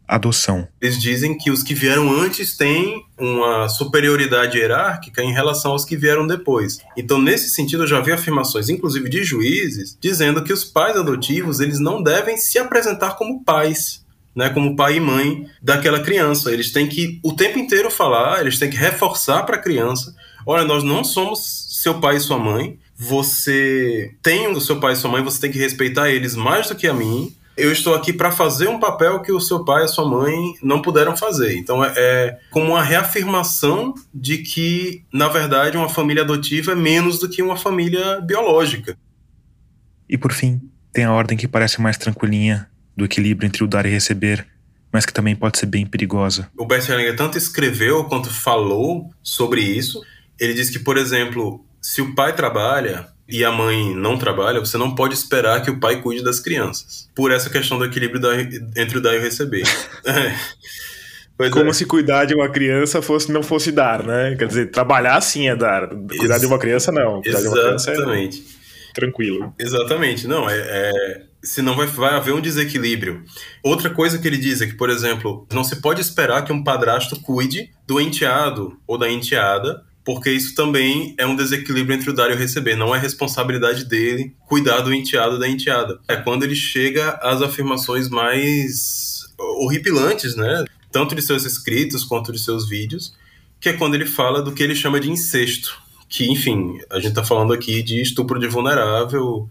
Adoção. Eles dizem que os que vieram antes têm uma superioridade hierárquica em relação aos que vieram depois. Então, nesse sentido, eu já vi afirmações, inclusive de juízes, dizendo que os pais adotivos eles não devem se apresentar como pais. Né, como pai e mãe daquela criança. Eles têm que o tempo inteiro falar, eles têm que reforçar para a criança: olha, nós não somos seu pai e sua mãe, você tem o seu pai e sua mãe, você tem que respeitar eles mais do que a mim eu estou aqui para fazer um papel que o seu pai e a sua mãe não puderam fazer. Então é, é, como uma reafirmação de que, na verdade, uma família adotiva é menos do que uma família biológica. E por fim, tem a ordem que parece mais tranquilinha, do equilíbrio entre o dar e receber, mas que também pode ser bem perigosa. O Bert Hellinger tanto escreveu quanto falou sobre isso. Ele diz que, por exemplo, se o pai trabalha, e a mãe não trabalha, você não pode esperar que o pai cuide das crianças. Por essa questão do equilíbrio da, entre o dar e o receber. (laughs) é. Como é. se cuidar de uma criança fosse não fosse dar, né? Quer dizer, trabalhar sim é dar. Cuidar Ex de uma criança não. Cuidar Exatamente. De é tranquilo. Exatamente. Não, é, é senão vai, vai haver um desequilíbrio. Outra coisa que ele diz é que, por exemplo, não se pode esperar que um padrasto cuide do enteado ou da enteada porque isso também é um desequilíbrio entre o dar e o receber. Não é responsabilidade dele cuidar do enteado da enteada. É quando ele chega às afirmações mais horripilantes, né? Tanto de seus escritos quanto de seus vídeos, que é quando ele fala do que ele chama de incesto. Que, enfim, a gente está falando aqui de estupro de vulnerável,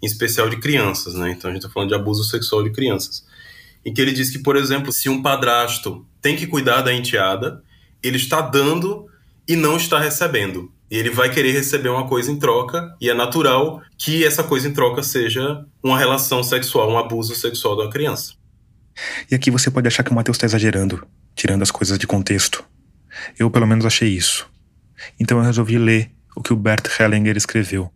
em especial de crianças, né? Então a gente está falando de abuso sexual de crianças. Em que ele diz que, por exemplo, se um padrasto tem que cuidar da enteada, ele está dando e não está recebendo. E ele vai querer receber uma coisa em troca, e é natural que essa coisa em troca seja uma relação sexual, um abuso sexual da criança. E aqui você pode achar que o Matheus está exagerando, tirando as coisas de contexto. Eu, pelo menos, achei isso. Então eu resolvi ler o que o Bert Hellinger escreveu.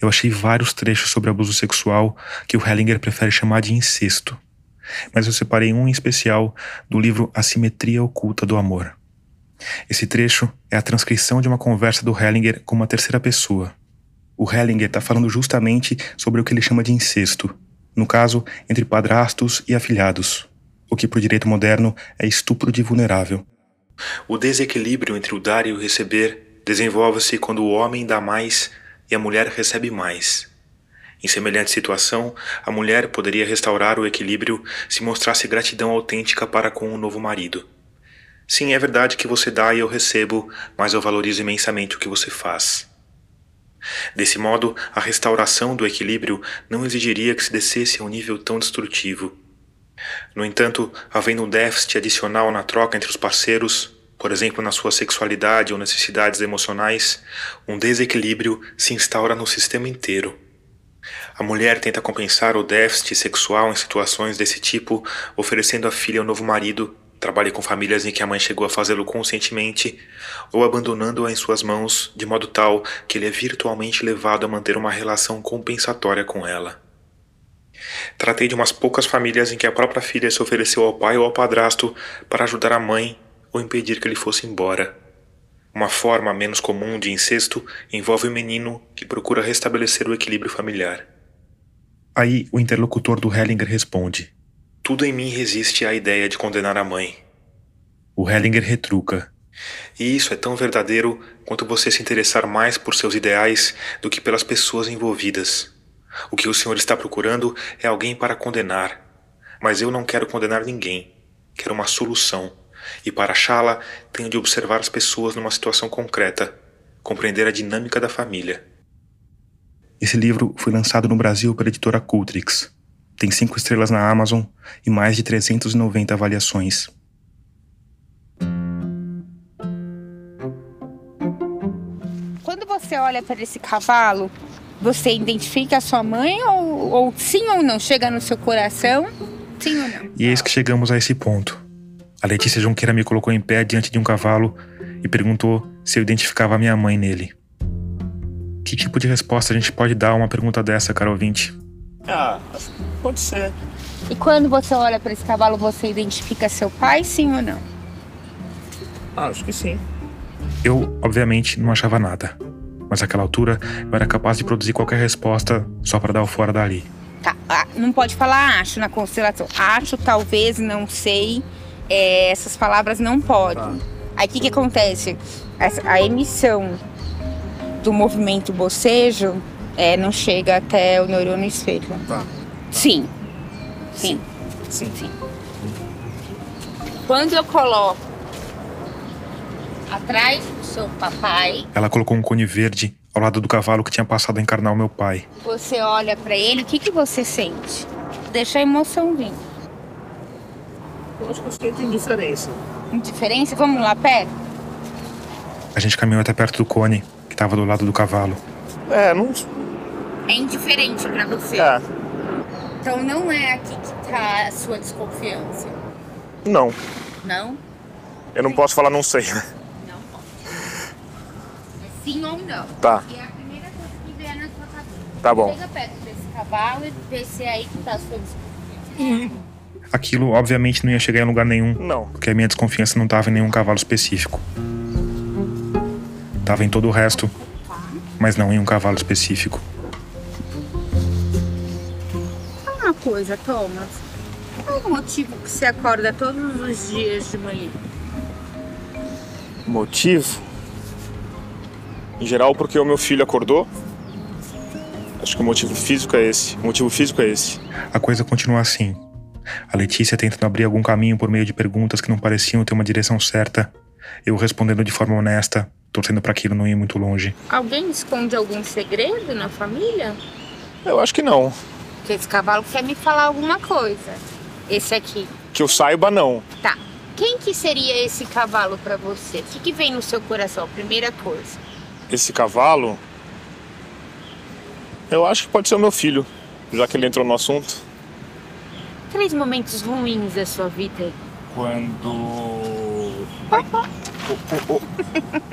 Eu achei vários trechos sobre abuso sexual que o Hellinger prefere chamar de incesto. Mas eu separei um em especial do livro A Simetria Oculta do Amor. Esse trecho é a transcrição de uma conversa do Hellinger com uma terceira pessoa. O Hellinger está falando justamente sobre o que ele chama de incesto, no caso, entre padrastos e afilhados, o que para o direito moderno é estupro de vulnerável. O desequilíbrio entre o dar e o receber desenvolve-se quando o homem dá mais e a mulher recebe mais. Em semelhante situação, a mulher poderia restaurar o equilíbrio se mostrasse gratidão autêntica para com o novo marido. Sim, é verdade que você dá e eu recebo, mas eu valorizo imensamente o que você faz. Desse modo, a restauração do equilíbrio não exigiria que se descesse a um nível tão destrutivo. No entanto, havendo um déficit adicional na troca entre os parceiros, por exemplo, na sua sexualidade ou necessidades emocionais, um desequilíbrio se instaura no sistema inteiro. A mulher tenta compensar o déficit sexual em situações desse tipo, oferecendo a filha ao novo marido Trabalhe com famílias em que a mãe chegou a fazê-lo conscientemente ou abandonando-a em suas mãos de modo tal que ele é virtualmente levado a manter uma relação compensatória com ela. Tratei de umas poucas famílias em que a própria filha se ofereceu ao pai ou ao padrasto para ajudar a mãe ou impedir que ele fosse embora. Uma forma menos comum de incesto envolve o menino que procura restabelecer o equilíbrio familiar. Aí o interlocutor do Hellinger responde: Tudo em mim resiste à ideia de condenar a mãe. O Hellinger retruca: E isso é tão verdadeiro quanto você se interessar mais por seus ideais do que pelas pessoas envolvidas. O que o senhor está procurando é alguém para condenar. Mas eu não quero condenar ninguém. Quero uma solução. E para achá-la, tenho de observar as pessoas numa situação concreta, compreender a dinâmica da família. Esse livro foi lançado no Brasil pela editora Cultrix. Tem cinco estrelas na Amazon e mais de 390 avaliações. Quando você olha para esse cavalo, você identifica a sua mãe ou, ou sim ou não? Chega no seu coração? Sim ou não? E eis que chegamos a esse ponto. A Letícia Junqueira me colocou em pé diante de um cavalo e perguntou se eu identificava a minha mãe nele. Que tipo de resposta a gente pode dar a uma pergunta dessa, caro ouvinte? Ah, pode ser. E quando você olha para esse cavalo, você identifica seu pai, sim ou não? Ah, acho que sim. Eu, obviamente, não achava nada. Mas naquela altura, eu era capaz de produzir qualquer resposta só para dar o fora dali. Tá, ah, não pode falar acho na constelação. Acho, talvez, não sei. É, essas palavras não podem. Aí o que, que acontece? Essa- a emissão do movimento bocejo é, não chega até o neurônio espelho. Tá. Sim. Sim. Sim. Sim. Quando eu coloco atrás do seu papai, Ela colocou um cone verde ao lado do cavalo que tinha passado a encarnar o meu pai. você olha pra ele, o que, que você sente? Deixa a emoção vir. Eu acho que eu sinto indiferença. Indiferença? Vamos lá perto? A gente caminhou até perto do cone, que estava do lado do cavalo. É, não. É indiferente pra você. É, Então não é aqui que tá a sua desconfiança. não. Não? Eu não posso falar não sei. Não pode. É sim ou não. Tá. E é a primeira coisa que vier na sua cabeça. Tá bom. Chega perto desse cavalo e vê se é aí que tá a sua desconfiança. Aquilo, obviamente, não ia chegar em lugar nenhum, Não. porque a minha desconfiança não estava em nenhum cavalo específico. Tava em todo o resto, mas não em um cavalo específico. Coisa, Thomas. Qual é o motivo que você acorda todos os dias de manhã? Motivo? Em geral, porque o meu filho acordou. Acho que o motivo físico é esse. O motivo físico é esse. A coisa continua assim. A Letícia tentando abrir algum caminho por meio de perguntas que não pareciam ter uma direção certa. Eu respondendo de forma honesta, torcendo para aquilo não ir muito longe. Alguém esconde algum segredo na família? Eu acho que não. Porque esse cavalo quer me falar alguma coisa. Esse aqui. Que eu saiba, não. Tá. Quem que seria esse cavalo pra você? O que, que vem no seu coração? Primeira coisa. Esse cavalo. Eu acho que pode ser o meu filho, já que ele entrou no assunto. Três momentos ruins da sua vida. Quando.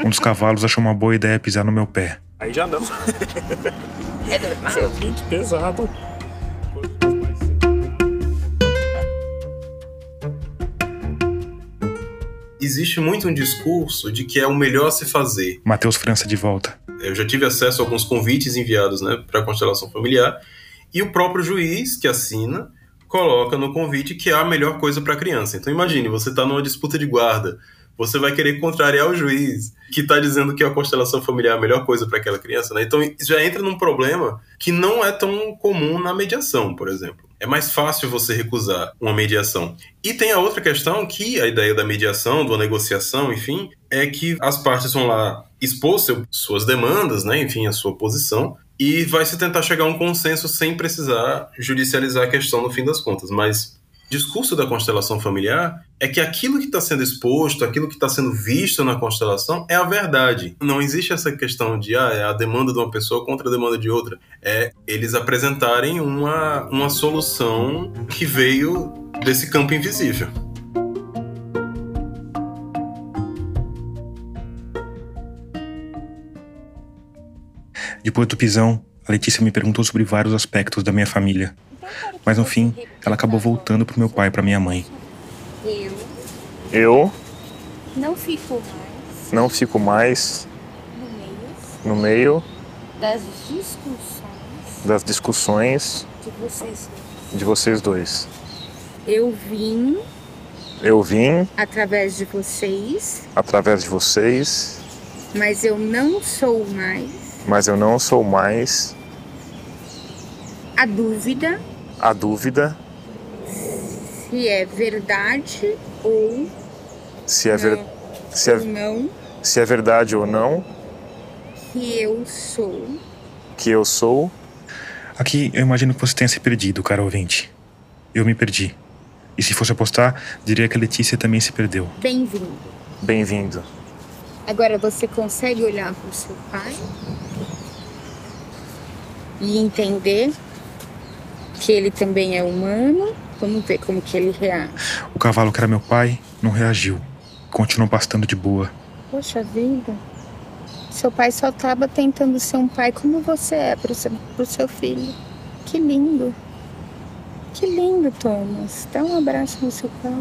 Um dos cavalos achou uma boa ideia pisar no meu pé. Aí já não. É. É muito pesado. Existe muito um discurso de que é o melhor a se fazer. Matheus França de volta. Eu já tive acesso a alguns convites enviados né, para a constelação familiar e o próprio juiz que assina coloca no convite que é a melhor coisa para a criança. Então imagine, você está numa disputa de guarda, você vai querer contrariar o juiz que está dizendo que a constelação familiar é a melhor coisa para aquela criança, né? Então já entra num problema que não é tão comum na mediação, por exemplo. É mais fácil você recusar uma mediação. E tem a outra questão que a ideia da mediação, da negociação, enfim, é que as partes vão lá expor seu, suas demandas, né, enfim, a sua posição, e vai se tentar chegar a um consenso sem precisar judicializar a questão no fim das contas. Mas discurso da constelação familiar é que aquilo que está sendo exposto, aquilo que está sendo visto na constelação é a verdade. Não existe essa questão de ah, é a demanda de uma pessoa contra a demanda de outra. É eles apresentarem uma, uma solução que veio desse campo invisível. Depois do pisão, a Letícia me perguntou sobre vários aspectos da minha família. Mas no fim, ela acabou voltando pro meu pai e pra minha mãe. Eu, Eu, Não fico mais Não fico mais no meio no meio das discussões das discussões de vocês. de vocês dois. Eu vim Eu vim através de vocês, através de vocês, mas eu não sou mais mas eu não sou mais a dúvida a dúvida se é verdade ou se é, ver, se ou é, não se é verdade ou não que eu sou que eu sou. Aqui eu imagino que você tenha se perdido, cara ouvinte. Eu me perdi. E se fosse apostar, diria que a Letícia também se perdeu. bem-vindo. Bem-vindo. Agora você consegue olhar para o seu pai e entender que ele também é humano. Vamos ver como que ele reage. O cavalo que era meu pai não reagiu. Continuou pastando de boa. Poxa vida. Seu pai só estava tentando ser um pai como você é pro seu, pro seu filho. Que lindo. Que lindo, Thomas. Dá um abraço no seu pai.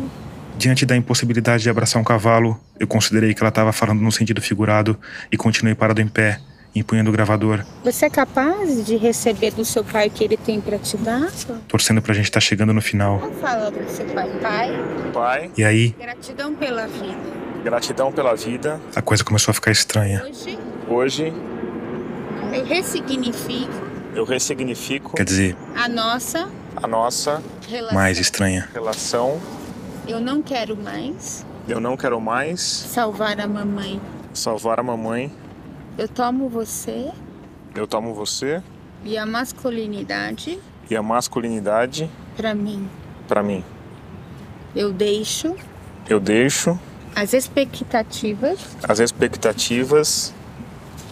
Diante da impossibilidade de abraçar um cavalo, eu considerei que ela estava falando no sentido figurado e continuei parado em pé, empunhando o gravador, Você é capaz de receber do seu pai o que ele tem para te dar? torcendo pra gente estar chegando no final. Não fala do seu pai. Pai, Pai, E aí, gratidão pela vida. gratidão pela vida. a coisa começou a ficar estranha. Hoje Hoje eu ressignifico eu ressignifico Quer dizer, a nossa a nossa relação. mais estranha. relação. Eu não quero mais Eu não quero mais salvar a mamãe. salvar a mamãe. Eu tomo você Eu tomo você e a masculinidade e a masculinidade para mim. para mim. Eu deixo Eu deixo as expectativas as expectativas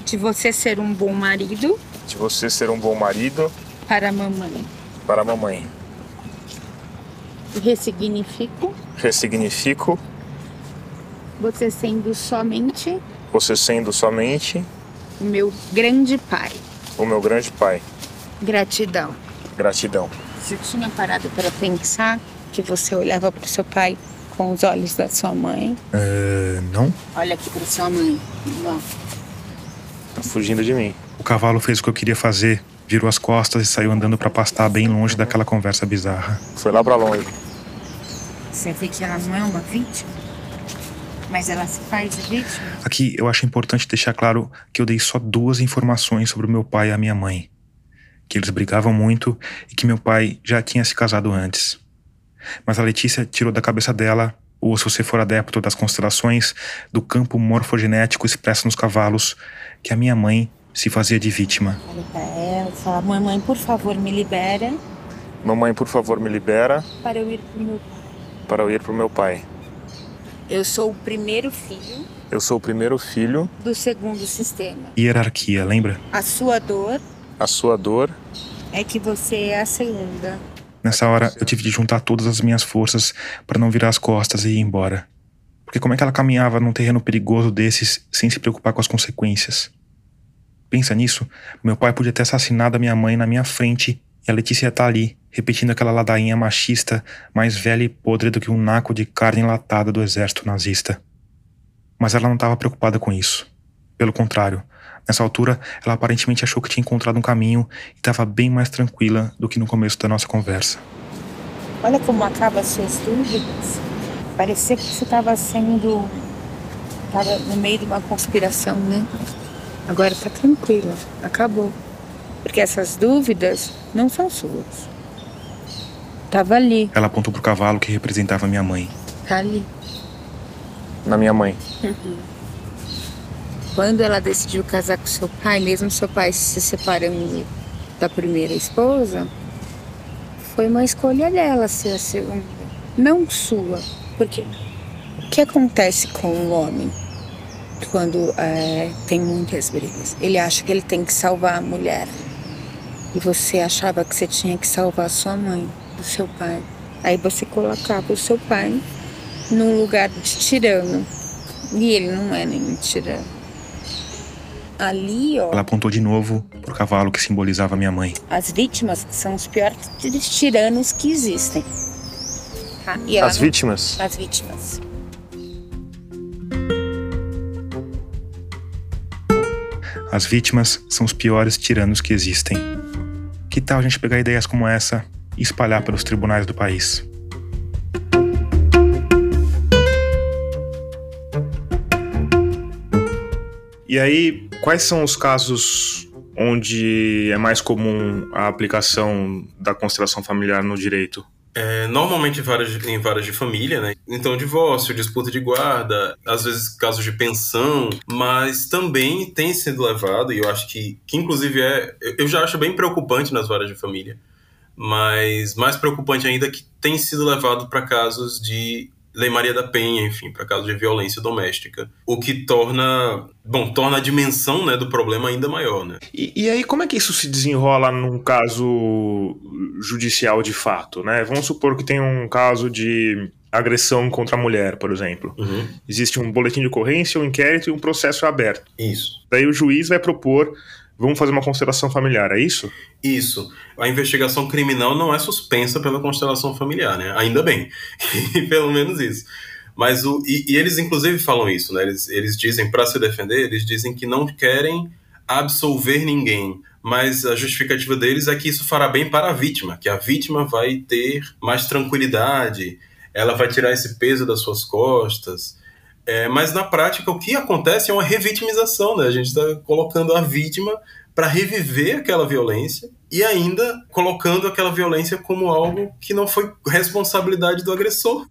de você ser um bom marido de você ser um bom marido para a mamãe. para a mamãe. E ressignifico Ressignifico você sendo somente você sendo somente o meu grande pai. o meu grande pai. Gratidão. Gratidão. Você tinha parado para pensar que você olhava para o seu pai com os olhos da sua mãe? Ah, não? Olha aqui para sua mãe. Não. Tá fugindo de mim. O cavalo fez o que eu queria fazer, virou as costas e saiu andando pra pastar bem longe daquela conversa bizarra. Foi lá pra longe. Você vê que ela não é uma vítima? Mas ela se faz de vítima? Aqui eu acho importante deixar claro que eu dei só duas informações sobre o meu pai e a minha mãe. Que eles brigavam muito e que meu pai já tinha se casado antes. Mas a Letícia tirou da cabeça dela, ou se você for adepto das constelações, do campo morfogenético expresso nos cavalos, que a minha mãe se fazia de vítima. Ela fala: Mamãe, por favor, me libera Mamãe, por favor, me libera para eu ir pro meu pai. para eu ir pro meu pai. Eu sou o primeiro filho Eu sou o primeiro filho. do segundo sistema. Hierarquia, lembra? A sua dor A sua dor é que você é a segunda. Nessa hora eu tive de juntar todas as minhas forças para não virar as costas e ir embora. Porque como é que ela caminhava num terreno perigoso desses sem se preocupar com as consequências? Pensa nisso, meu pai podia ter assassinado a minha mãe na minha frente e a Letícia tá ali, repetindo aquela ladainha machista, mais velha e podre do que um naco de carne enlatada do exército nazista. Mas ela não estava preocupada com isso. Pelo contrário, nessa altura, ela aparentemente achou que tinha encontrado um caminho e estava bem mais tranquila do que no começo da nossa conversa. Olha como acaba as suas dúvidas. Parecia que você estava sendo. Estava no meio de uma conspiração, né? Agora tá tranquila. Acabou. Porque essas dúvidas não são suas. Tava ali, Ela apontou pro cavalo que representava minha mãe. tá ali. na minha mãe. Quando ela decidiu casar com seu pai, mesmo seu pai se separando da primeira esposa, foi uma escolha dela ser a segunda, não sua. Porque o que acontece com o homem quando é, tem muitas brigas? Ele acha que ele tem que salvar a mulher e você achava que você tinha que salvar sua mãe, do seu pai. Aí você colocava o seu pai num lugar de tirano. E ele não é nenhum tirano. Ali, ó. Ela apontou de novo pro cavalo que simbolizava minha mãe. As vítimas são os piores tiranos que existem. Tá? as não... vítimas? As vítimas. As vítimas são os piores tiranos que existem. Que tal a gente pegar ideias como essa e espalhar pelos tribunais do país? E aí, quais são os casos onde é mais comum a aplicação da constelação familiar no direito? É, normalmente em várias, em várias de família, né? Então, divórcio, disputa de guarda, às vezes casos de pensão, mas também tem sido levado, e eu acho que, que inclusive é. Eu já acho bem preocupante nas várias de família, mas mais preocupante ainda é que tem sido levado para casos de Lei Maria da Penha, enfim, para casos de violência doméstica, o que torna, bom, torna a dimensão, né, do problema ainda maior, né? E, e, aí como é que isso se desenrola num caso judicial de fato, né? Vamos supor que tem um caso de agressão contra a mulher, por exemplo. Uhum. Existe um boletim de ocorrência, um inquérito e um processo aberto. Isso. Daí o juiz vai propor Vamos fazer uma constelação familiar, é isso? Isso. A investigação criminal não é suspensa pela constelação familiar, né? Ainda bem. (laughs) Pelo menos isso. Mas o, e, e, eles inclusive falam isso, né? Eles, eles dizem, para se defender, eles dizem que não querem absolver ninguém. Mas a justificativa deles é que isso fará bem para a vítima, que a vítima vai ter mais tranquilidade, ela vai tirar esse peso das suas costas. É, mas na prática o que acontece é uma revitimização, né? A gente está colocando a vítima para reviver aquela violência e ainda colocando aquela violência como algo que não foi responsabilidade do agressor.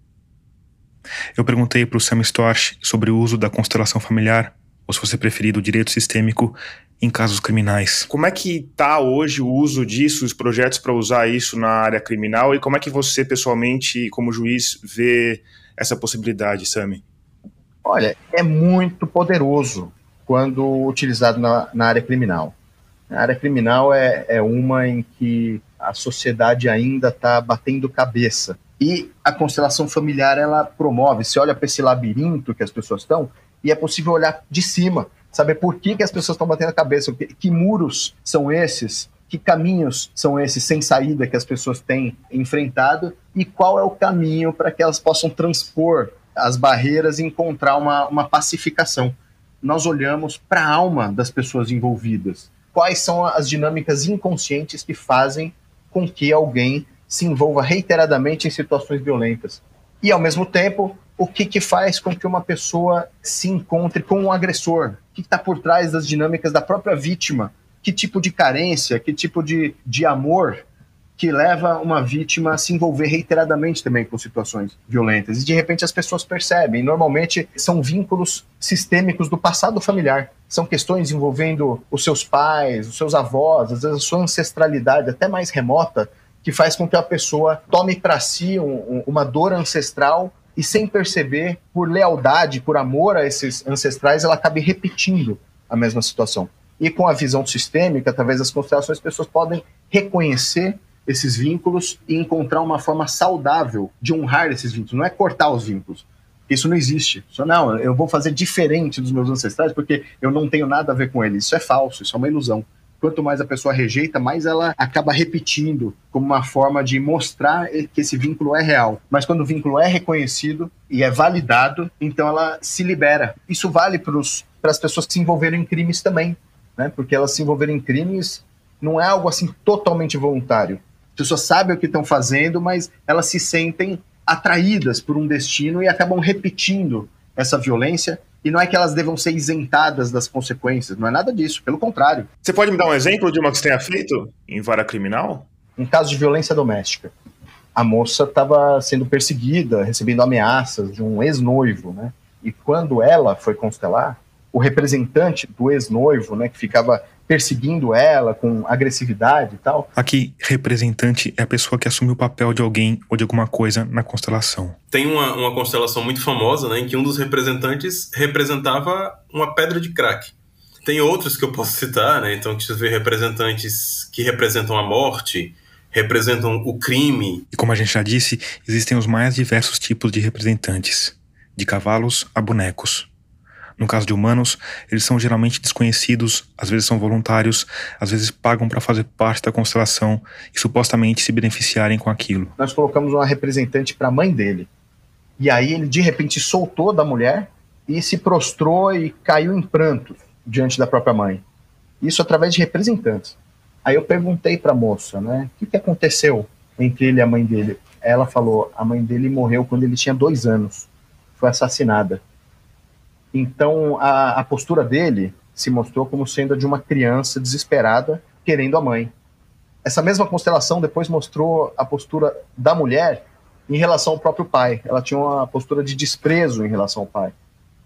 Eu perguntei para o Sam Storch sobre o uso da constelação familiar, ou se você preferir, do direito sistêmico em casos criminais. Como é que está hoje o uso disso, os projetos para usar isso na área criminal e como é que você pessoalmente, como juiz, vê essa possibilidade, Sami? Olha, é muito poderoso quando utilizado na, na área criminal. A área criminal é, é uma em que a sociedade ainda está batendo cabeça. E a constelação familiar, ela promove, você olha para esse labirinto que as pessoas estão, e é possível olhar de cima, saber por que, que as pessoas estão batendo a cabeça, que, que muros são esses, que caminhos são esses sem saída que as pessoas têm enfrentado, e qual é o caminho para que elas possam transpor as barreiras e encontrar uma, uma pacificação. Nós olhamos para a alma das pessoas envolvidas. Quais são as dinâmicas inconscientes que fazem com que alguém se envolva reiteradamente em situações violentas? E, ao mesmo tempo, o que, que faz com que uma pessoa se encontre com um agressor? O que está por trás das dinâmicas da própria vítima? Que tipo de carência, que tipo de, de amor que leva uma vítima a se envolver reiteradamente também com situações violentas. E de repente as pessoas percebem. Normalmente são vínculos sistêmicos do passado familiar. São questões envolvendo os seus pais, os seus avós, às vezes a sua ancestralidade até mais remota, que faz com que a pessoa tome para si um, uma dor ancestral e sem perceber, por lealdade, por amor a esses ancestrais, ela acabe repetindo a mesma situação. E com a visão sistêmica, através das constelações, as pessoas podem reconhecer esses vínculos e encontrar uma forma saudável de honrar esses vínculos. Não é cortar os vínculos. Isso não existe. Só não, eu vou fazer diferente dos meus ancestrais porque eu não tenho nada a ver com eles. Isso é falso, isso é uma ilusão. Quanto mais a pessoa rejeita, mais ela acaba repetindo como uma forma de mostrar que esse vínculo é real. Mas quando o vínculo é reconhecido e é validado, então ela se libera. Isso vale para as pessoas que se envolveram em crimes também, né? Porque elas se envolveram em crimes não é algo assim totalmente voluntário pessoas sabem o que estão fazendo, mas elas se sentem atraídas por um destino e acabam repetindo essa violência. E não é que elas devam ser isentadas das consequências, não é nada disso, pelo contrário. Você pode me dar um exemplo de uma que você tenha feito em vara criminal? Um caso de violência doméstica. A moça estava sendo perseguida, recebendo ameaças de um ex-noivo, né? E quando ela foi constelar, o representante do ex-noivo, né, que ficava perseguindo ela com agressividade e tal. Aqui, representante é a pessoa que assume o papel de alguém ou de alguma coisa na constelação. Tem uma, uma constelação muito famosa, né, em que um dos representantes representava uma pedra de crack. Tem outros que eu posso citar, né? Então, que você vê representantes que representam a morte, representam o crime. E como a gente já disse, existem os mais diversos tipos de representantes, de cavalos a bonecos. No caso de humanos, eles são geralmente desconhecidos, às vezes são voluntários, às vezes pagam para fazer parte da constelação e supostamente se beneficiarem com aquilo. Nós colocamos uma representante para a mãe dele. E aí ele de repente soltou da mulher e se prostrou e caiu em prantos diante da própria mãe. Isso através de representantes. Aí eu perguntei para a moça, né, o que, que aconteceu entre ele e a mãe dele? Ela falou, a mãe dele morreu quando ele tinha dois anos, foi assassinada. Então a, a postura dele se mostrou como sendo a de uma criança desesperada querendo a mãe. Essa mesma constelação depois mostrou a postura da mulher em relação ao próprio pai. Ela tinha uma postura de desprezo em relação ao pai,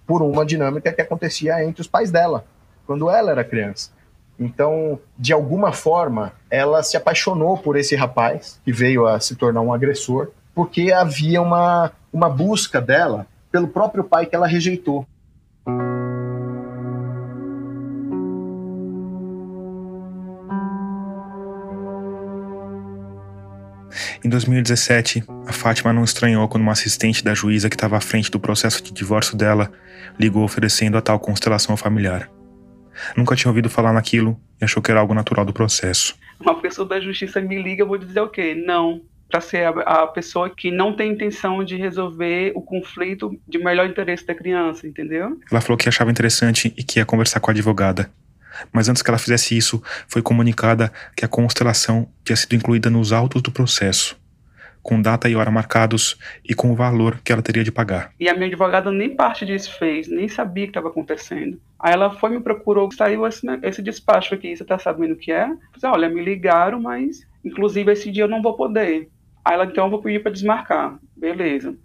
por uma dinâmica que acontecia entre os pais dela, quando ela era criança. Então, de alguma forma, ela se apaixonou por esse rapaz, que veio a se tornar um agressor, porque havia uma, uma busca dela pelo próprio pai que ela rejeitou. Em 2017, a Fátima não estranhou quando uma assistente da juíza que estava à frente do processo de divórcio dela ligou oferecendo a tal constelação familiar. Nunca tinha ouvido falar naquilo e achou que era algo natural do processo. Uma pessoa da justiça me liga, eu vou dizer o quê? Não. Para ser a, a, pessoa que não tem intenção de resolver o conflito de melhor interesse da criança, entendeu? Ela falou que achava interessante e que ia conversar com a advogada. Mas antes que ela fizesse isso, foi comunicada que a constelação tinha sido incluída nos autos do processo, com data e hora marcados e com o valor que ela teria de pagar. E a minha advogada nem parte disso fez, nem sabia o que estava acontecendo. Aí ela foi me procurou, saiu esse, esse despacho aqui, você está sabendo o que é? Eu disse, olha, me ligaram, mas inclusive esse dia eu não vou poder. Aí ela, então eu vou pedir para desmarcar. Beleza.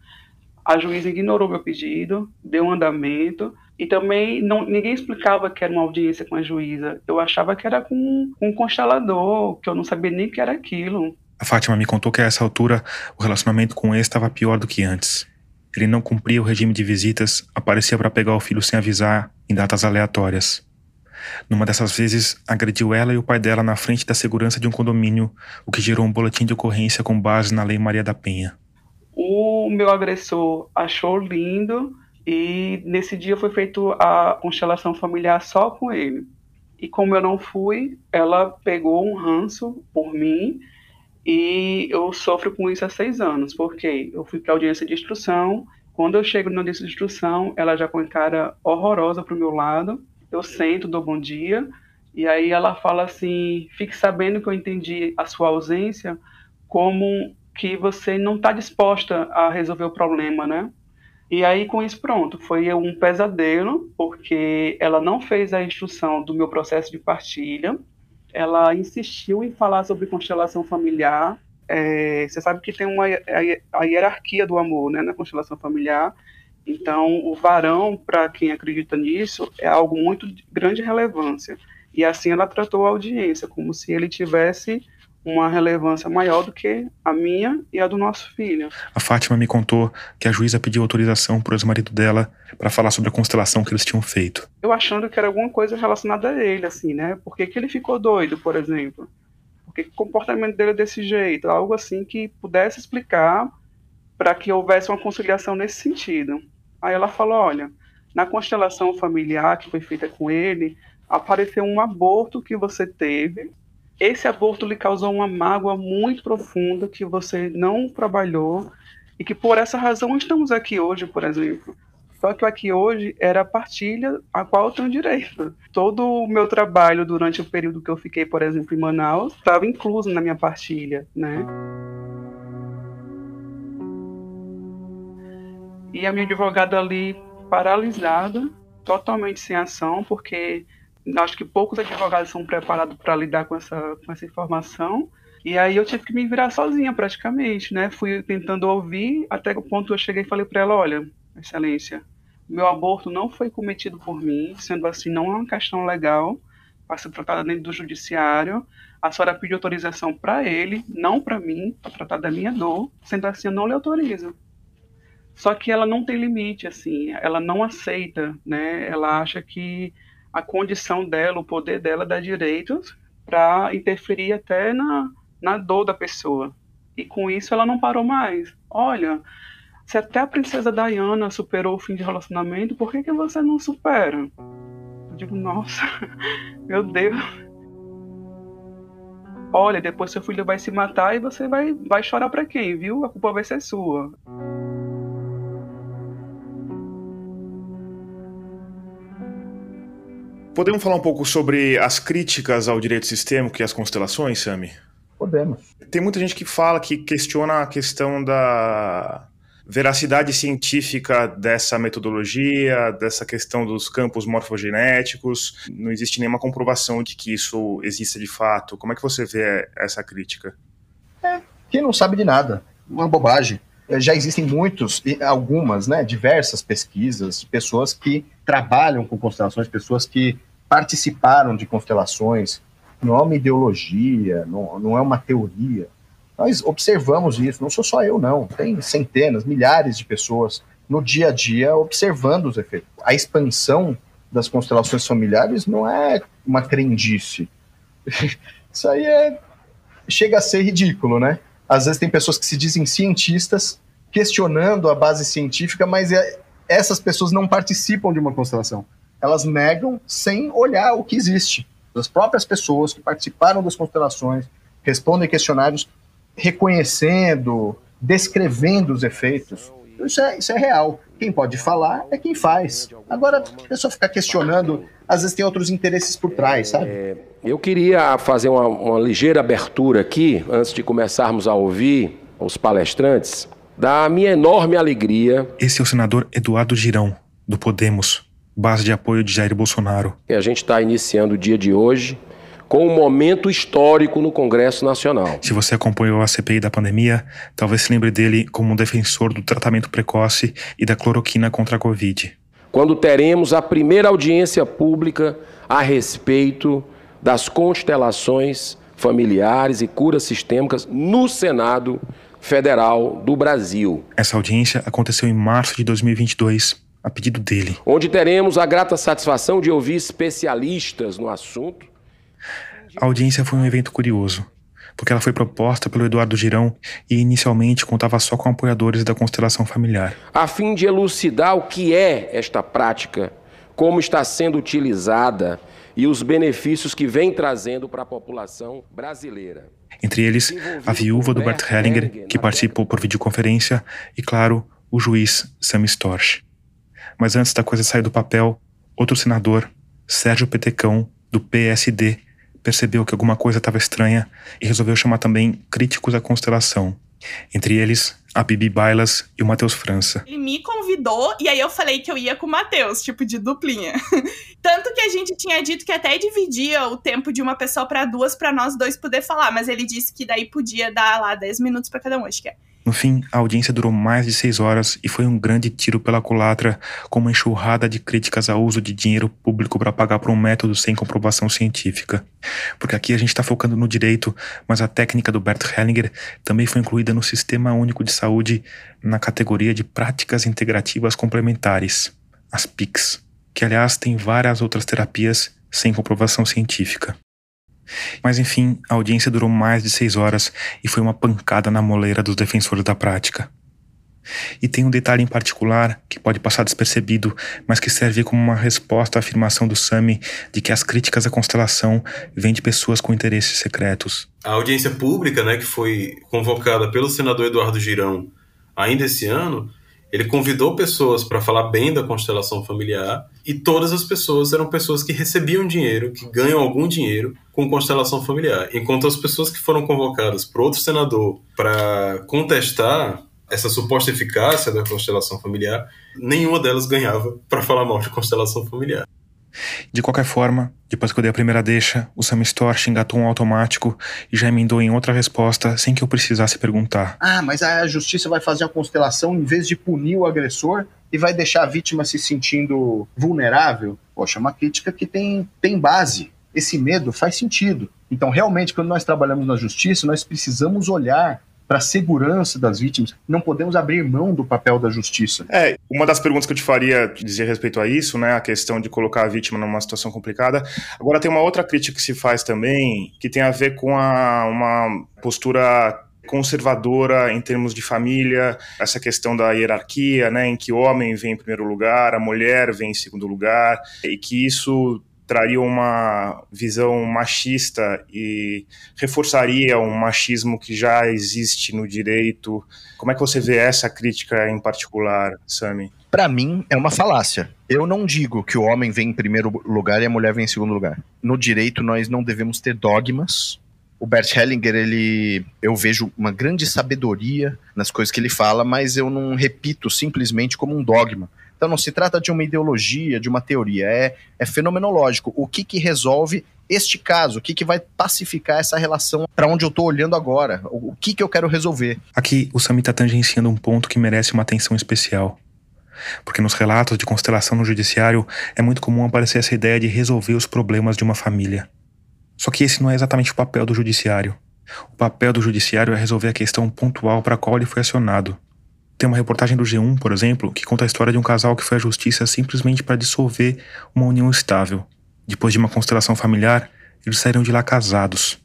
A juíza ignorou meu pedido, deu um andamento, e também não, ninguém explicava que era uma audiência com a juíza. Eu achava que era com, com um constelador, que eu não sabia nem que era aquilo. A Fátima me contou que a essa altura o relacionamento com ele estava pior do que antes. Ele não cumpria o regime de visitas, aparecia para pegar o filho sem avisar, em datas aleatórias. Numa dessas vezes, agrediu ela e o pai dela na frente da segurança de um condomínio, o que gerou um boletim de ocorrência com base na Lei Maria da Penha. O meu agressor achou lindo e nesse dia foi feita a constelação familiar só com ele. E como eu não fui, ela pegou um ranço por mim e eu sofro com isso há seis anos, porque eu fui para audiência de instrução. Quando eu chego na audiência de instrução, ela já com cara horrorosa para o meu lado. Eu sento, dou bom dia, e aí ela fala assim: fique sabendo que eu entendi a sua ausência como que você não está disposta a resolver o problema, né? E aí, com isso, pronto, foi um pesadelo, porque ela não fez a instrução do meu processo de partilha, ela insistiu em falar sobre constelação familiar. É, você sabe que tem uma, a, hierarquia do amor né, na constelação familiar. Então, o varão, para quem acredita nisso, é algo muito de grande relevância. E assim ela tratou a audiência, como se ele tivesse uma relevância maior do que a minha e a do nosso filho. A Fátima me contou que a juíza pediu autorização para o ex-marido dela para falar sobre a constelação que eles tinham feito. Eu achando que era alguma coisa relacionada a ele, assim, né? Por que, que ele ficou doido, por exemplo? Por que, que o comportamento dele é desse jeito? Algo assim que pudesse explicar para que houvesse uma conciliação nesse sentido. Aí ela falou: olha, na constelação familiar que foi feita com ele, apareceu um aborto que você teve esse aborto lhe causou uma mágoa muito profunda que você não trabalhou e que por essa razão estamos aqui hoje, por exemplo. Só que aqui hoje era a partilha a qual eu tenho direito. Todo o meu trabalho durante o período que eu fiquei, por exemplo, em Manaus, estava incluso na minha partilha, né? E a minha advogada ali paralisada, totalmente sem ação, porque acho que poucos advogados são preparados para lidar com essa, com essa informação. E aí eu tive que me virar sozinha praticamente, né? Fui tentando ouvir até o ponto eu cheguei e falei para ela, olha, excelência, meu aborto não foi cometido por mim, sendo assim não é uma questão legal para ser tratada dentro do judiciário. A senhora pediu autorização para ele, não para mim, para tratar da minha dor, sendo assim eu não lhe autorizo. Só que ela não tem limite, assim, ela não aceita, né? Ela acha que a condição dela, o poder dela dá direitos para interferir até na, na dor da pessoa. E com isso ela não parou mais. Olha, se até a princesa Diana superou o fim de relacionamento, por que, que você não supera? Eu digo, nossa, (laughs) meu Deus. Olha, depois seu filho vai se matar e você vai, vai chorar para quem, viu? A culpa vai ser sua. Podemos falar um pouco sobre as críticas ao direito sistêmico e as constelações, Sami? Podemos. Tem muita gente que fala, que questiona a questão da veracidade científica dessa metodologia, dessa questão dos campos morfogenéticos. Não existe nenhuma comprovação de que isso exista de fato. Como é que você vê essa crítica? É, quem não sabe de nada. Uma bobagem. É, já existem muitos, algumas, né, diversas pesquisas de pessoas que trabalham com constelações, pessoas que participaram de constelações. Não é uma ideologia, não, não é uma teoria nós observamos isso, não sou só eu, não. Tem centenas, milhares de pessoas no dia a dia observando os efeitos. A expansão das constelações familiares não é uma crendice. (laughs) Isso aí é, chega a ser ridículo, né? Às vezes tem pessoas que se dizem cientistas questionando a base científica, mas é, essas pessoas não participam de uma constelação. Elas negam sem olhar o que existe. As próprias pessoas que participaram das constelações respondem questionários reconhecendo, descrevendo os efeitos. Isso é, isso é real. Quem pode falar é quem faz. Agora, a pessoa ficar questionando, às vezes tem outros interesses por trás, sabe? É, eu queria fazer uma, uma ligeira abertura aqui, antes de começarmos a ouvir os palestrantes, da minha enorme alegria. Esse é o senador Eduardo Girão, do Podemos, base de apoio de Jair Bolsonaro. A gente está iniciando o dia de hoje com um momento histórico no Congresso Nacional. Se você acompanhou a CPI da pandemia, talvez se lembre dele como um defensor do tratamento precoce e da cloroquina contra a Covid. Quando teremos a primeira audiência pública a respeito das constelações familiares e curas sistêmicas no Senado Federal do Brasil. Essa audiência aconteceu em março de 2022 a pedido dele. Onde teremos a grata satisfação de ouvir especialistas no assunto a audiência foi um evento curioso, porque ela foi proposta pelo Eduardo Girão e inicialmente contava só com apoiadores da constelação familiar. A fim de elucidar o que é esta prática, como está sendo utilizada e os benefícios que vem trazendo para a população brasileira. Entre eles, a viúva do Bert Hellinger, que participou por videoconferência, e, claro, o juiz Sam Storch. Mas antes da coisa sair do papel, outro senador, Sérgio Petecão, do PSD, percebeu que alguma coisa estava estranha e resolveu chamar também críticos à constelação. Entre eles, a Bibi Bailas e o Matheus França. Ele me convidou e aí eu falei que eu ia com o Matheus, tipo de duplinha. (laughs) Tanto que a gente tinha dito que até dividia o tempo de uma pessoa para duas para nós dois poder falar, mas ele disse que daí podia dar lá 10 minutos para cada um, acho que é. No fim, a audiência durou mais de seis horas e foi um grande tiro pela culatra, com uma enxurrada de críticas ao uso de dinheiro público para pagar por um método sem comprovação científica. Porque aqui a gente está focando no direito, mas a técnica do Bert Hellinger também foi incluída no Sistema Único de Saúde na categoria de Práticas Integrativas Complementares, as PICs, que aliás tem várias outras terapias sem comprovação científica. Mas enfim, a audiência durou mais de seis horas e foi uma pancada na moleira dos defensores da prática. E tem um detalhe em particular que pode passar despercebido, mas que serve como uma resposta à afirmação do Sami de que as críticas à constelação vêm de pessoas com interesses secretos. A audiência pública, né, que foi convocada pelo senador Eduardo Girão ainda esse ano, ele convidou pessoas para falar bem da constelação familiar e todas as pessoas eram pessoas que recebiam dinheiro, que ganham algum dinheiro com constelação familiar. Enquanto as pessoas que foram convocadas por outro senador para contestar essa suposta eficácia da constelação familiar, nenhuma delas ganhava para falar mal de constelação familiar. De qualquer forma, depois que eu dei a primeira deixa, o Sam Storch engatou um automático e já emendou em outra resposta sem que eu precisasse perguntar. Ah, mas a justiça vai fazer a constelação em vez de punir o agressor e vai deixar a vítima se sentindo vulnerável? Poxa, é uma crítica que tem, tem base. Esse medo faz sentido. Então, realmente, quando nós trabalhamos na justiça, nós precisamos olhar para a segurança das vítimas. Não podemos abrir mão do papel da justiça. É, uma das perguntas que eu te faria dizer respeito a isso, né, a questão de colocar a vítima numa situação complicada. Agora tem uma outra crítica que se faz também, que tem a ver com a, uma postura conservadora em termos de família, essa questão da hierarquia, né, em que o homem vem em primeiro lugar, a mulher vem em segundo lugar, e que isso traria uma visão machista e reforçaria um machismo que já existe no direito. Como é que você vê essa crítica em particular, Sami? Para mim, é uma falácia. Eu não digo que o homem vem em primeiro lugar e a mulher vem em segundo lugar. No direito, nós não devemos ter dogmas. O Bert Hellinger, ele, eu vejo uma grande sabedoria nas coisas que ele fala, mas eu não repito simplesmente como um dogma. Então não se trata de uma ideologia, de uma teoria, é, é fenomenológico. O que que resolve este caso? O que que vai pacificar essa relação para onde eu estou olhando agora? O, que que eu quero resolver? Aqui, o Sami está tangenciando um ponto que merece uma atenção especial. Porque nos relatos de constelação no judiciário é muito comum aparecer essa ideia de resolver os problemas de uma família. Só que esse não é exatamente o papel do judiciário. O papel do judiciário é resolver a questão pontual para a qual ele foi acionado. Tem uma reportagem do G1, por exemplo, que conta a história de um casal que foi à justiça simplesmente para dissolver uma união estável. Depois de uma constelação familiar, eles saíram de lá casados.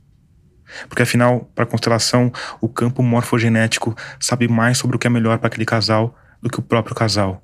Porque afinal, para a constelação, o campo morfogenético sabe mais sobre o que é melhor para aquele casal do que o próprio casal.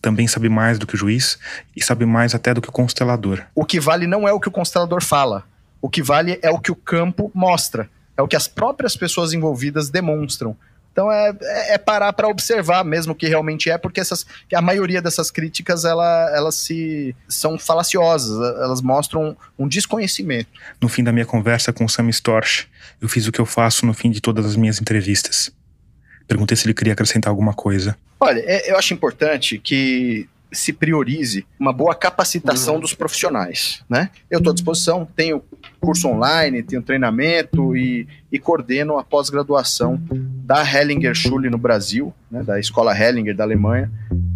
Também sabe mais do que o juiz e sabe mais até do que o constelador. O que vale não é o que o constelador fala. O que vale é o que o campo mostra. É o que as próprias pessoas envolvidas demonstram. Então é, é, é parar para observar mesmo que realmente é, porque essas, a maioria dessas críticas ela, elas se são falaciosas, elas mostram um desconhecimento. No fim da minha conversa com o Sam Storch, eu fiz o que eu faço no fim de todas as minhas entrevistas. Perguntei se ele queria acrescentar alguma coisa. Olha, é, eu acho importante que se priorize uma boa capacitação uhum. dos profissionais, né? Eu estou à disposição, tenho curso online, tenho treinamento e, e coordeno a pós-graduação da Hellinger Schule no Brasil, né, da Escola Hellinger da Alemanha,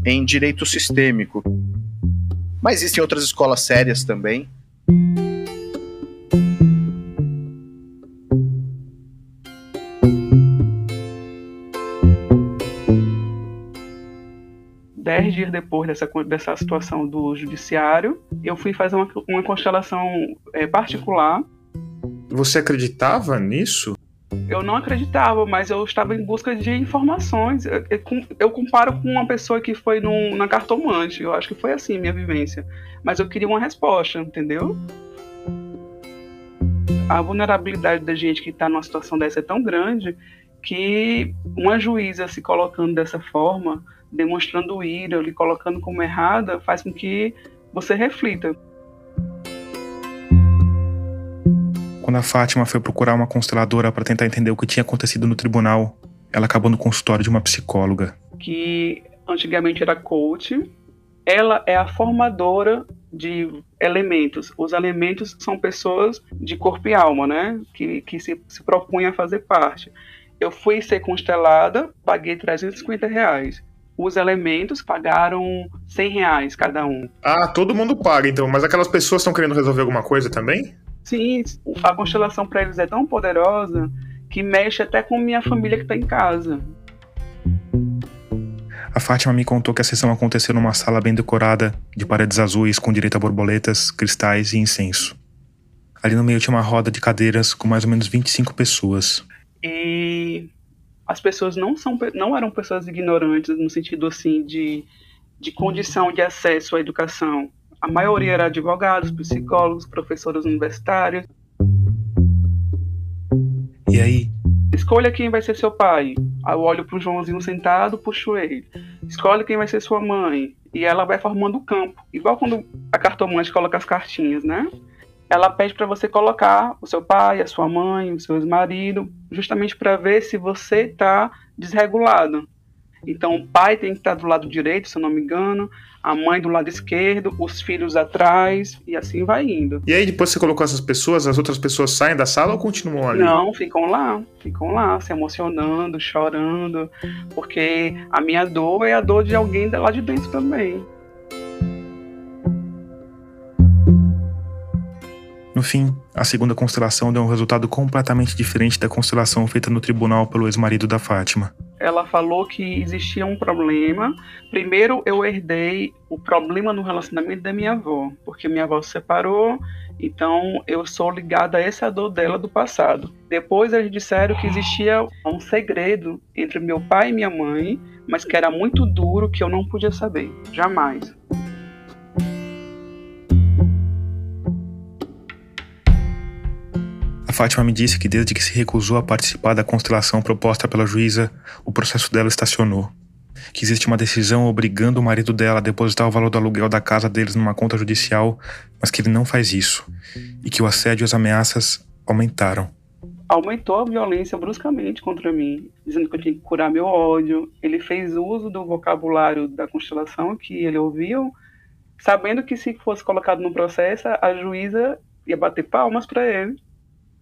em Direito Sistêmico. Mas existem outras escolas sérias também, 10 dias depois dessa, dessa situação do judiciário, eu fui fazer uma, uma constelação é, particular. Você acreditava nisso? Eu não acreditava, mas eu estava em busca de informações. Eu, eu comparo com uma pessoa que foi num, na cartomante. Eu acho que foi assim minha vivência. Mas eu queria uma resposta, entendeu? A vulnerabilidade da gente que está numa situação dessa é tão grande que uma juíza se colocando dessa forma demonstrando ira, lhe colocando como errada, faz com que você reflita. Quando a Fátima foi procurar uma consteladora para tentar entender o que tinha acontecido no tribunal, ela acabou no consultório de uma psicóloga. Que antigamente era coach. Ela é a formadora de elementos. Os elementos são pessoas de corpo e alma, né? Que, que se, se propunham a fazer parte. Eu fui ser constelada, paguei 350 reais os elementos pagaram 100 reais cada um. Ah, todo mundo paga então, mas aquelas pessoas estão querendo resolver alguma coisa também? Sim, a constelação para eles é tão poderosa que mexe até com minha família que está em casa. A Fátima me contou que a sessão aconteceu numa sala bem decorada, de paredes azuis com direito a borboletas, cristais e incenso. Ali no meio tinha uma roda de cadeiras com mais ou menos 25 pessoas. E as pessoas não, são, não eram pessoas ignorantes no sentido assim de, de condição de acesso à educação. A maioria era advogados, psicólogos, professores universitários. E aí? Escolha quem vai ser seu pai. Eu olho para o Joãozinho sentado, puxo ele. Escolhe quem vai ser sua mãe. E ela vai formando o campo. Igual quando a cartomante coloca as cartinhas, né? ela pede para você colocar o seu pai, a sua mãe, o seu ex-marido, justamente para ver se você está desregulado. Então, o pai tem que estar do lado direito, se eu não me engano, a mãe do lado esquerdo, os filhos atrás, e assim vai indo. E aí, depois que você colocou essas pessoas, as outras pessoas saem da sala ou continuam ali? Não, ficam lá, ficam lá, se emocionando, chorando, porque a minha dor é a dor de alguém lá de dentro também. No fim, a segunda constelação deu um resultado completamente diferente da constelação feita no tribunal pelo ex-marido da Fátima. Ela falou que existia um problema. Primeiro, eu herdei o problema no relacionamento da minha avó, porque minha avó se separou, então eu sou ligada a essa dor dela do passado. Depois, eles disseram que existia um segredo entre meu pai e minha mãe, mas que era muito duro que eu não podia saber, jamais. Fátima me disse que desde que se recusou a participar da constelação proposta pela juíza, o processo dela estacionou. que existe uma decisão obrigando o marido dela a depositar o valor do aluguel da casa deles numa conta judicial, mas que ele não faz isso, e que o assédio e as ameaças aumentaram. Aumentou a violência bruscamente contra mim, dizendo que eu tinha que curar meu ódio. Ele fez uso do vocabulário da constelação que ele ouviu, sabendo que se fosse colocado no processo, a juíza ia bater palmas para ele.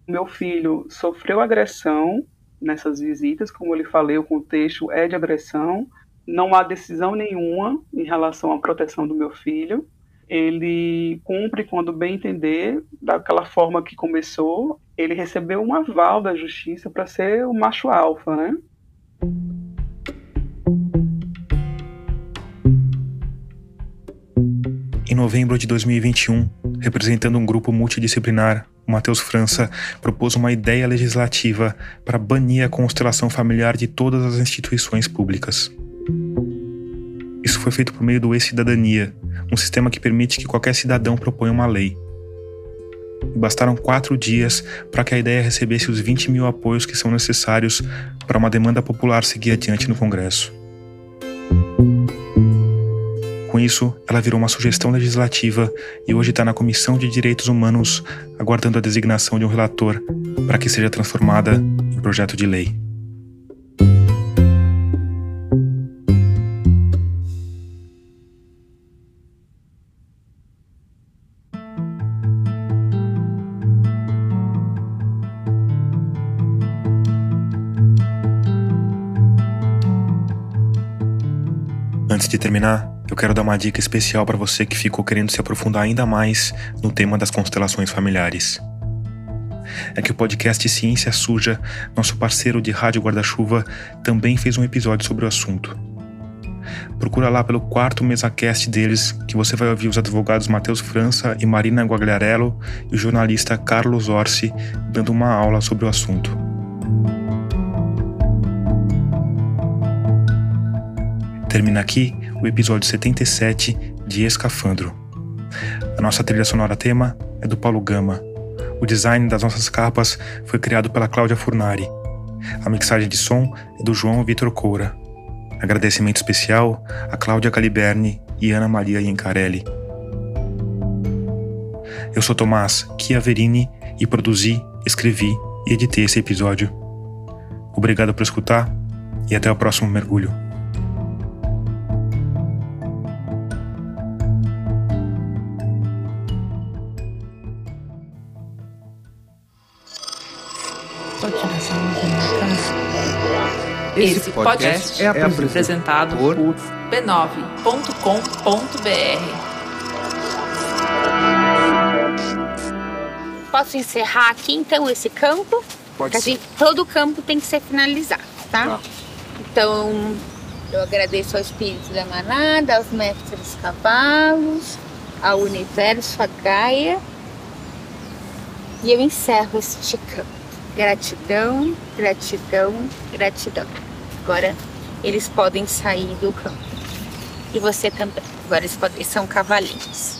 Meu filho sofreu agressão nessas visitas, como eu lhe falei, o contexto é de agressão. Não há decisão nenhuma em relação à proteção do meu filho. Ele cumpre quando bem entender, daquela forma que começou. Ele recebeu um aval da justiça para ser o macho alfa, né? Em novembro de 2021, representando um grupo multidisciplinar, o Matheus França propôs uma ideia legislativa para banir a constelação familiar de todas as instituições públicas. Isso foi feito por meio do E-Cidadania, um sistema que permite que qualquer cidadão proponha uma lei. Bastaram quatro dias para que a ideia recebesse os 20 mil apoios que são necessários para uma demanda popular seguir adiante no Congresso. Com isso, ela virou uma sugestão legislativa e hoje está na Comissão de Direitos Humanos, aguardando a designação de um relator para que seja transformada em projeto de lei. Antes de terminar, quero dar uma dica especial para você que ficou querendo se aprofundar ainda mais no tema das constelações familiares. É que o podcast Ciência Suja, nosso parceiro de Rádio Guarda-Chuva, também fez um episódio sobre o assunto. Procura lá pelo quarto mesacast deles, que você vai ouvir os advogados Matheus França e Marina Guagliarello e o jornalista Carlos Orsi dando uma aula sobre o assunto. Termina aqui o episódio 77 de Escafandro. A nossa trilha sonora tema é do Paulo Gama. O design das nossas capas foi criado pela Cláudia Furnari. A mixagem de som é do João Vitor Coura. Agradecimento especial a Cláudia Caliberni e Ana Maria Iancarelli. Eu sou Tomás Chiaverini e produzi, escrevi e editei esse episódio. Obrigado por escutar e até o próximo mergulho. Esse podcast é apresentado por b9.com.br. Posso encerrar aqui então esse campo? Pode Porque assim, todo campo tem que ser finalizado, tá? Tá. Então, eu agradeço ao espírito da manada, aos mestres cavalos, ao universo, à Gaia. E eu encerro este campo. Gratidão, gratidão, gratidão. Agora eles podem sair do campo. E você também. Agora eles podem, são cavalinhos.